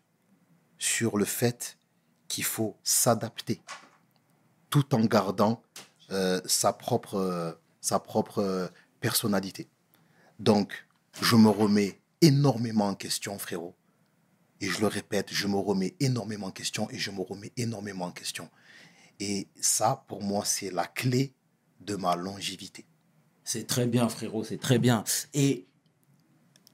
sur le fait qu'il faut s'adapter tout en gardant euh, sa propre, euh, sa propre euh, personnalité. Donc, je me remets énormément en question, frérot. Et je le répète, je me remets énormément en question et je me remets énormément en question. Et ça, pour moi, c'est la clé de ma longévité. C'est très bien, frérot, c'est très bien. Et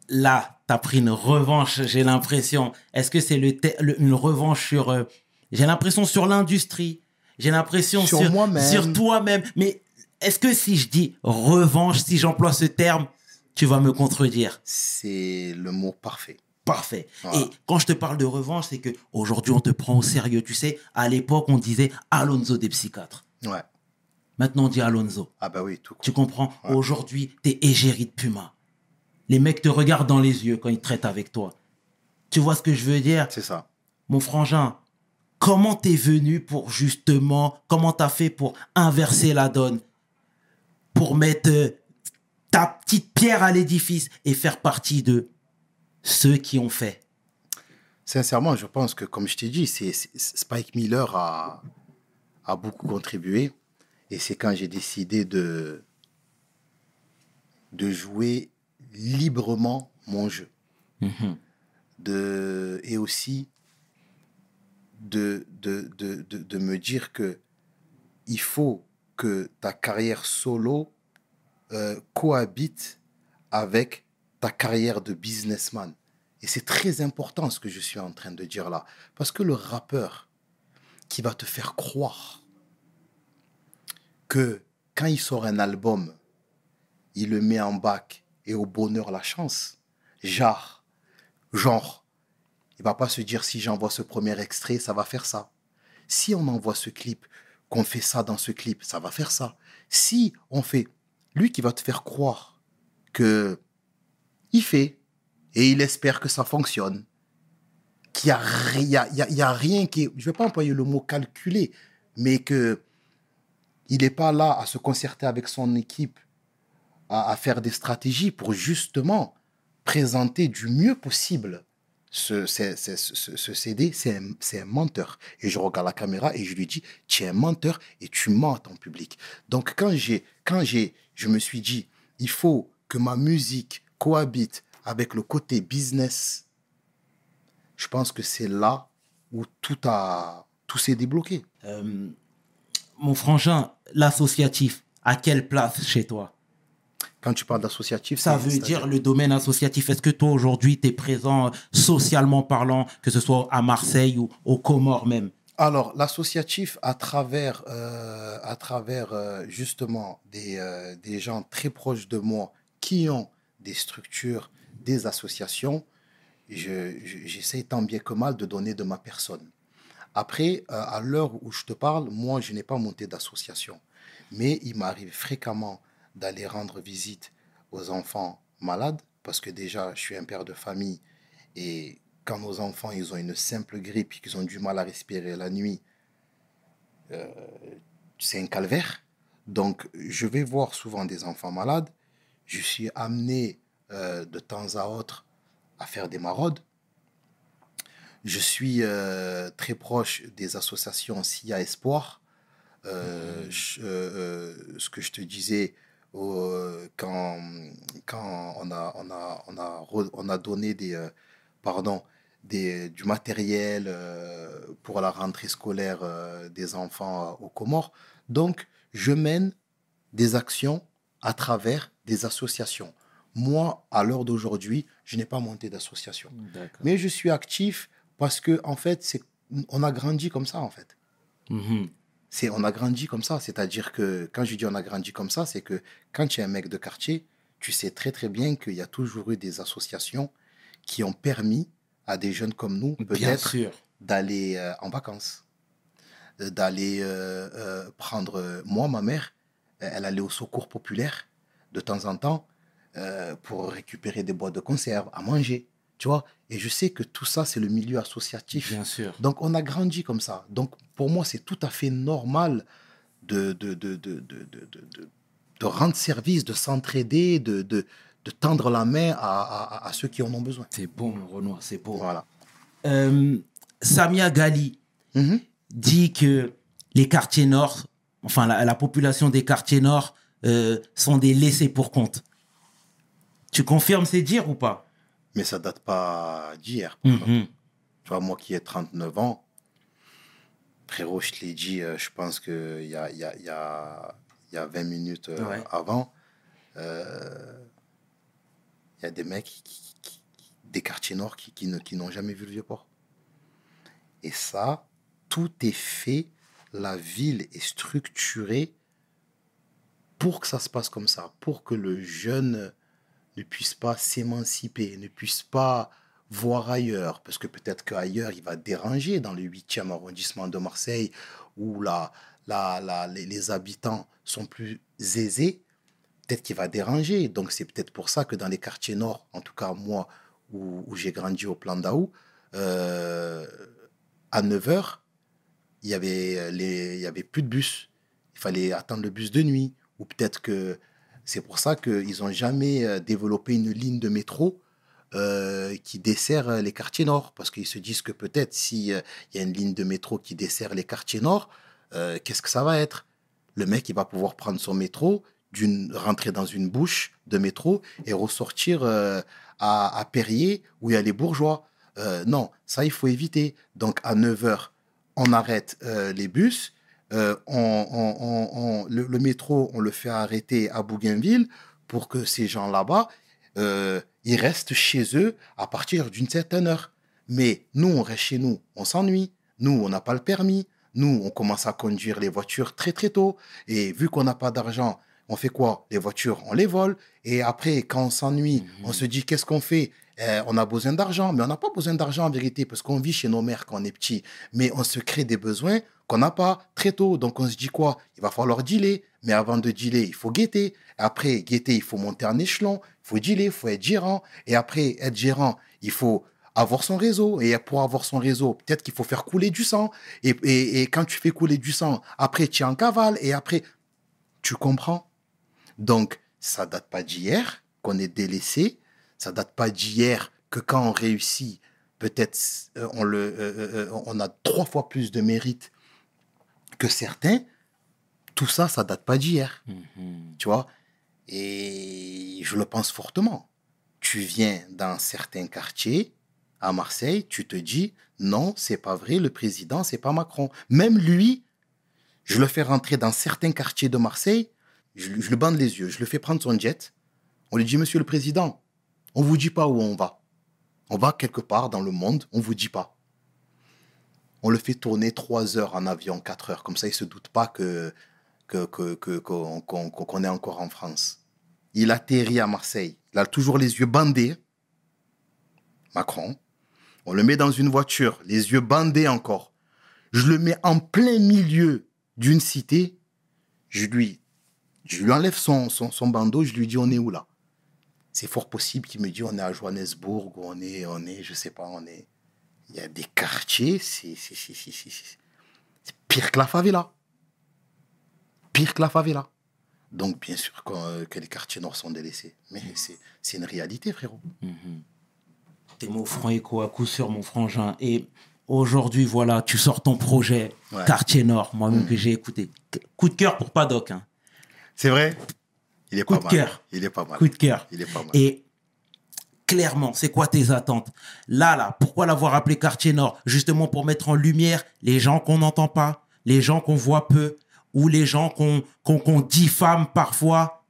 là, tu as pris une revanche, j'ai l'impression. Est-ce que c'est le, te- le- une revanche sur. euh, j'ai l'impression sur l'industrie. J'ai l'impression Sur sur, moi-même. sur toi-même. Mais est-ce que si je dis revanche, si j'emploie ce terme, tu vas me contredire? C'est le mot parfait. Parfait. Voilà. Et quand je te parle de revanche, c'est que aujourd'hui on te prend au sérieux. Tu sais, à l'époque, on disait Alonso des psychiatres. Ouais. Maintenant, on dit Alonso. Ah bah oui, tout court. Tu comprends? Ouais. Aujourd'hui, t'es égérie de Puma. Les mecs te regardent dans les yeux quand ils traitent avec toi. Tu vois ce que je veux dire? C'est ça. Mon frangin, comment t'es venu pour justement, comment t'as fait pour inverser la donne? Pour mettre euh, ta petite pierre à l'édifice et faire partie de ceux qui ont fait Sincèrement, je pense que, comme je t'ai dit, c'est, Spike Miller a, a beaucoup contribué. Et c'est quand j'ai décidé de, de jouer librement mon jeu. De, et aussi de, de, de, de, de me dire que il faut que ta carrière solo euh, cohabite avec ta carrière de businessman. Et c'est très important ce que je suis en train de dire là. Parce que le rappeur qui va te faire croire que quand il sort un album, il le met en bac et au bonheur la chance, genre, genre, il va pas se dire si j'envoie ce premier extrait, ça va faire ça. Si on envoie ce clip, qu'on fait ça dans ce clip, ça va faire ça. Si on fait, lui qui va te faire croire que il fait et il espère que ça fonctionne. Qu'il n'y a, y a, rien qui est, je ne vais pas employer le mot calculé, mais que il n'est pas là à se concerter avec son équipe, à faire des stratégies pour justement présenter du mieux possible ce, ce, ce, ce- CD, c'est un, menteur. Et je regarde la caméra et je lui dis, tu es un menteur et tu mens à ton public. Donc quand quand je me suis dit, il faut que ma musique cohabite avec le côté business, je pense que c'est là où tout tout s'est débloqué. Euh, Mon frangin, l'associatif, à quelle place chez toi? Quand tu parles d'associatif, Ça veut dire le domaine associatif. Est-ce que toi, aujourd'hui, tu es présent euh, socialement parlant, que ce soit à Marseille ou aux Comores même? Alors, l'associatif, à travers, euh, à travers euh, justement des, euh, des gens très proches de moi qui ont des structures, des associations, je- je- j'essaie tant bien que mal de donner de ma personne. Après, à l'heure où je te parle, moi, je n'ai pas monté d'association. Mais il m'arrive fréquemment d'aller rendre visite aux enfants malades, parce que déjà, je suis un père de famille et quand nos enfants ils ont une simple grippe, qu'ils ont du mal à respirer la nuit, euh, c'est un calvaire. Donc, je vais voir souvent des enfants malades. Je suis amené euh, de temps à autre à faire des maraudes. Je suis euh, très proche des associations SIA Espoir. Euh, je- euh, ce que je te disais, euh, quand, quand on, a, on, a, on, a, re- on a donné des, euh, pardon, des, du matériel euh, pour la rentrée scolaire euh, des enfants aux Comores. Donc, je mène des actions à travers des associations. Moi, à l'heure d'aujourd'hui, je n'ai pas monté d'association. Mais je suis actif parce que, en fait, c'est, on a grandi comme ça, en fait. Mhm. C'est, on a grandi comme ça. C'est-à-dire que quand je dis on a grandi comme ça, c'est que quand tu es un mec de quartier, tu sais très très bien qu'il y a toujours eu des associations qui ont permis à des jeunes comme nous, peut-être, d'aller euh, en vacances, euh, d'aller euh, euh, prendre. moi, ma mère, elle allait au secours populaire de temps en temps pour récupérer des boîtes de conserve, à manger, tu vois. Et je sais que tout ça, c'est le milieu associatif. Bien sûr. Donc, on a grandi comme ça. Donc, pour moi, c'est tout à fait normal de, de, de, de, de, rendre service, de s'entraider, de, de, tendre la main à, à- à ceux qui en ont besoin. C'est mon Renoir, c'est beau. Voilà. Euh, Samia Gali Mhm. dit que les quartiers nord, enfin la, la population des quartiers nord, euh, sont des laissés pour compte. Tu confirmes ces dires ou pas? Mais ça date pas d'hier. Mhm. Tu vois, moi qui ai 39 ans, frérot, je te l'ai dit, euh, je pense qu'il y a, y, a, y, a, y a 20 minutes euh, Ouais. avant, euh, il y a des mecs, qui, qui- qui- des quartiers nord qui, qui ne- qui n'ont jamais vu le Vieux-Port. Et ça, tout est fait, la ville est structurée pour que ça se passe comme ça, pour que le jeune ne puisse pas s'émanciper, ne puisse pas voir ailleurs, parce que peut-être qu'ailleurs, il va déranger dans le 8e arrondissement de Marseille, où la, la, la- les, habitants sont plus aisés, peut-être qu'il va déranger. Donc c'est peut-être pour ça que dans les quartiers nord, en tout cas moi, où, j'ai grandi au plan d'Aou, euh, à 9h, il y avait il y avait plus de bus. Il fallait attendre le bus de nuit. Ou peut-être que c'est pour ça qu'ils n'ont jamais euh, développé une ligne de métro euh, qui dessert euh, les quartiers nord. Parce qu'ils se disent que peut-être s'il y a une ligne de métro qui dessert les quartiers nord, qu'est-ce que ça va être? Le mec, il va pouvoir prendre son métro, rentrer dans une bouche de métro et ressortir à, à Perrier où il y a les bourgeois. Non, ça, il faut éviter. Donc, à 9h, on arrête les bus. Euh, on, on- on- on- le, le métro, on le fait arrêter à Bougainville pour que ces gens là-bas, euh, ils restent chez eux à partir d'une certaine heure. Mais nous, on reste chez nous, on s'ennuie. Nous, on n'a pas le permis. Nous, on commence à conduire les voitures très très tôt. Et vu qu'on n'a pas d'argent, on fait quoi? Les voitures, on les vole. Et après, quand on s'ennuie, on se dit qu'est-ce qu'on fait? Eh, On a besoin d'argent, mais on n'a pas besoin d'argent en vérité parce qu'on vit chez nos mères quand on est petit. Mais on se crée des besoins qu'on n'a pas très tôt. Donc on se dit quoi? Il va falloir dealer. Mais avant de dealer, il faut guetter. Après, guetter, il faut monter en échelon. Il faut dealer, il faut être gérant. Et après, être gérant, il faut avoir son réseau. Et pour avoir son réseau, peut-être qu'il faut faire couler du sang. Et, quand tu fais couler du sang, après, tu es en cavale. Et après, tu comprends? Donc, ça date pas d'hier qu'on est délaissé. Ça date pas d'hier que quand on réussit, peut-être euh, euh, euh, on a trois fois plus de mérite que certains. Tout ça, ça date pas d'hier. Mhm. Tu vois? Et je le pense fortement. Tu viens dans certains quartiers à Marseille, tu te dis non, c'est pas vrai, le président, c'est pas Macron. Même lui, je le fais rentrer dans certains quartiers de Marseille, je, je lui bande les yeux, je le fais prendre son jet. On lui dit Monsieur le président, on vous dit pas où on va. On va quelque part dans le monde, on vous dit pas. On le fait tourner trois heures en avion, quatre heures, comme ça il se doute pas que que- que- qu'on qu'on- qu'on est encore en France. Il atterrit à Marseille. Il a toujours les yeux bandés. Macron. On le met dans une voiture, les yeux bandés encore. Je le mets en plein milieu d'une cité. Je lui, enlève son, bandeau. Je lui dis on est où là? C'est fort possible qu'il me dise on est à Johannesburg, on est, on est, je sais pas, on est. Il y a des quartiers, c'est pire que la favela pire que la favela. Donc, bien sûr que, euh, que les quartiers nord sont délaissés. Mais c'est c'est une réalité, frérot. Tes mots feront écho à coup sur mon frangin. Et aujourd'hui, voilà, tu sors ton projet Ouais. Quartier Nord, moi-même que j'ai écouté. Coup de cœur pour Paddock. Hein. C'est vrai? Il est Coup pas de mal. cœur. Il est pas mal. Coup de cœur. Il est pas mal. Et clairement, c'est quoi tes attentes? Là, là, pourquoi l'avoir appelé Quartier Nord? Justement pour mettre en lumière les gens qu'on n'entend pas, les gens qu'on voit peu, ou les gens qu'on qu'on diffame parfois?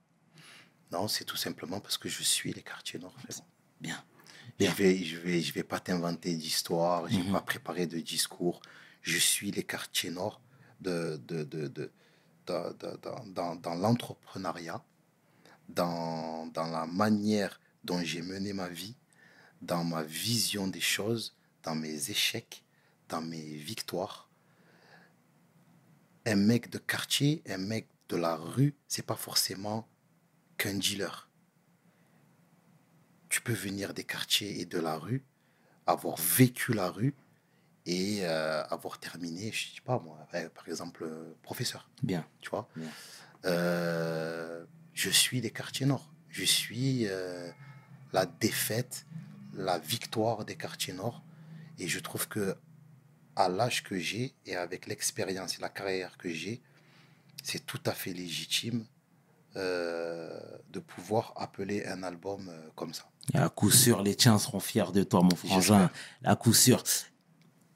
Non, c'est tout simplement parce que je suis les quartiers nord, frérot. Bien. Je vais, je vais, je vais pas t'inventer d'histoire, je vais pas préparer de discours. Je suis les quartiers nord de, de, de, dans- dans, dans l'entrepreneuriat, dans, dans la manière dont j'ai mené ma vie, dans ma vision des choses, dans mes échecs, dans mes victoires. Un mec de quartier, un mec de la rue, c'est pas forcément qu'un dealer. Tu peux venir des quartiers et de la rue, avoir vécu la rue et euh, avoir terminé, je sais pas moi, euh, par exemple, euh, professeur, Bien. tu vois? Bien. Euh, je suis des quartiers nord. Je suis la défaite, la victoire des quartiers nord. Et je trouve que à l'âge que j'ai et avec l'expérience et la carrière que j'ai, c'est tout à fait légitime euh, de pouvoir appeler un album euh, comme ça. Et à coup sûr, les tiens seront fiers de toi, mon frangin. À coup sûr.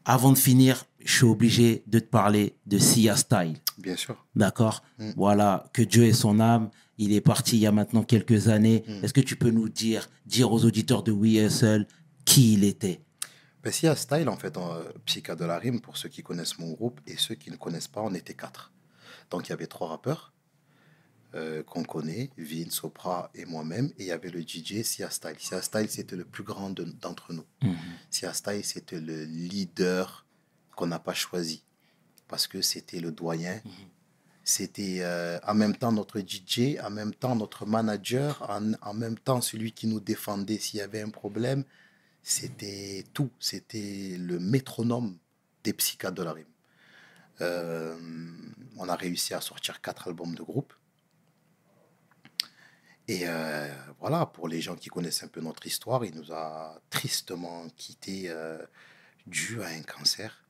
Avant de finir, je suis obligé de te parler de Sia Style. Bien sûr. D'accord? Mm. Voilà, que Dieu ait son âme. Il est parti il y a maintenant quelques années. Mm. Est-ce que tu peux nous dire, dire aux auditeurs de WeSL qui il était? Ben, si à Style, en fait, en, euh, Psycha de la Rime, pour ceux qui connaissent mon groupe et ceux qui ne connaissent pas, on était quatre. Donc il y avait trois rappeurs euh, qu'on connaît, Vin, Sopra et moi-même, et il y avait le DJ Sia Style. Sia Style, c'était le plus grand de- d'entre nous. Mhm. Sia Style, c'était le leader qu'on n'a pas choisi parce que c'était le doyen. C'était euh, en même temps notre DJ, en même temps notre manager, en, en même temps celui qui nous défendait s'il y avait un problème. C'était tout. C'était le métronome des psychiatres de la rime. Euh, on a réussi à sortir quatre albums de groupe. Et euh, voilà, pour les gens qui connaissent un peu notre histoire, il nous a tristement quittés euh, dû à un cancer.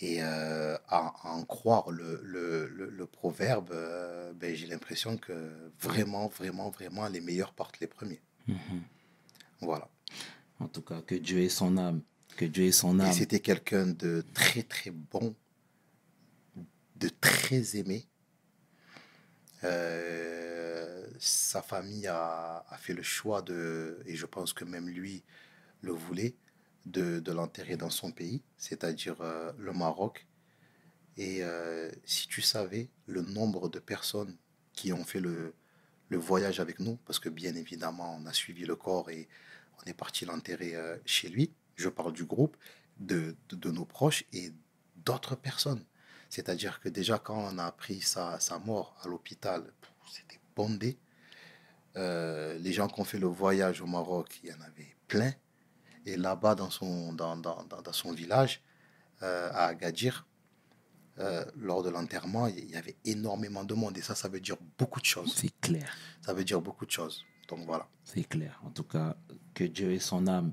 Et euh, à, à en croire le, le, le, le proverbe, euh, ben, j'ai l'impression que vraiment, vraiment, vraiment, les meilleurs portent les premiers. Mhm. Voilà. En tout cas, que Dieu ait son âme. Que Dieu ait son Et âme. c'était quelqu'un de très, très bon, de très aimé. Euh, sa famille a, a fait le choix de, et je pense que même lui le voulait, de, de l'enterrer dans son pays, c'est-à-dire euh, le Maroc. Et euh, si tu savais le nombre de personnes qui ont fait le, le voyage avec nous, parce que bien évidemment, on a suivi le corps et on est parti l'enterrer euh, chez lui. Je parle du groupe, de, de, de nos proches et d'autres personnes. C'est-à-dire que déjà, quand on a appris sa, sa mort à l'hôpital, c'était bondé. Les gens qui ont fait le voyage au Maroc, il y en avait plein. Et là-bas, dans son, dans, dans, dans, son village, euh, à Agadir, euh, lors de l'enterrement, il y avait énormément de monde. Et ça, ça veut dire beaucoup de choses. C'est clair. Ça veut dire beaucoup de choses. Donc voilà. C'est clair. En tout cas, que Dieu ait son âme.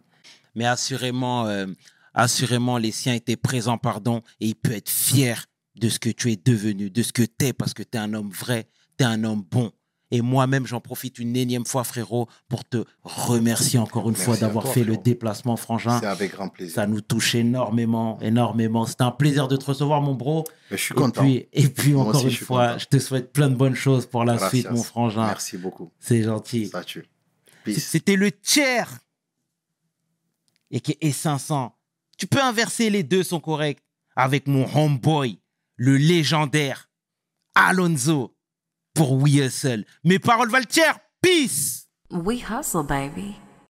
Mais assurément, euh, assurément, les siens étaient présents, pardon, et il peut être fier de ce que tu es devenu, de ce que tu es, parce que tu es un homme vrai, tu es un homme bon. Et moi-même, j'en profite une énième fois, frérot, pour te remercier encore une Merci fois d'avoir fait le déplacement, frangin. C'est avec grand plaisir. Ça nous touche énormément, énormément. C'était un plaisir de te recevoir, mon bro. Mais je suis Et content. puis, et puis Moi encore aussi, une je fois, content. je te souhaite plein de bonnes choses pour la Gracias. suite, mon frangin. Merci beaucoup. C'est gentil. Ça tue. C'était le tiers. Et qui est 500. Tu peux inverser, les deux sont corrects. Avec mon homeboy, le légendaire Alonso pour We Hustle. Mes paroles valent tiers. Peace. We hustle, baby.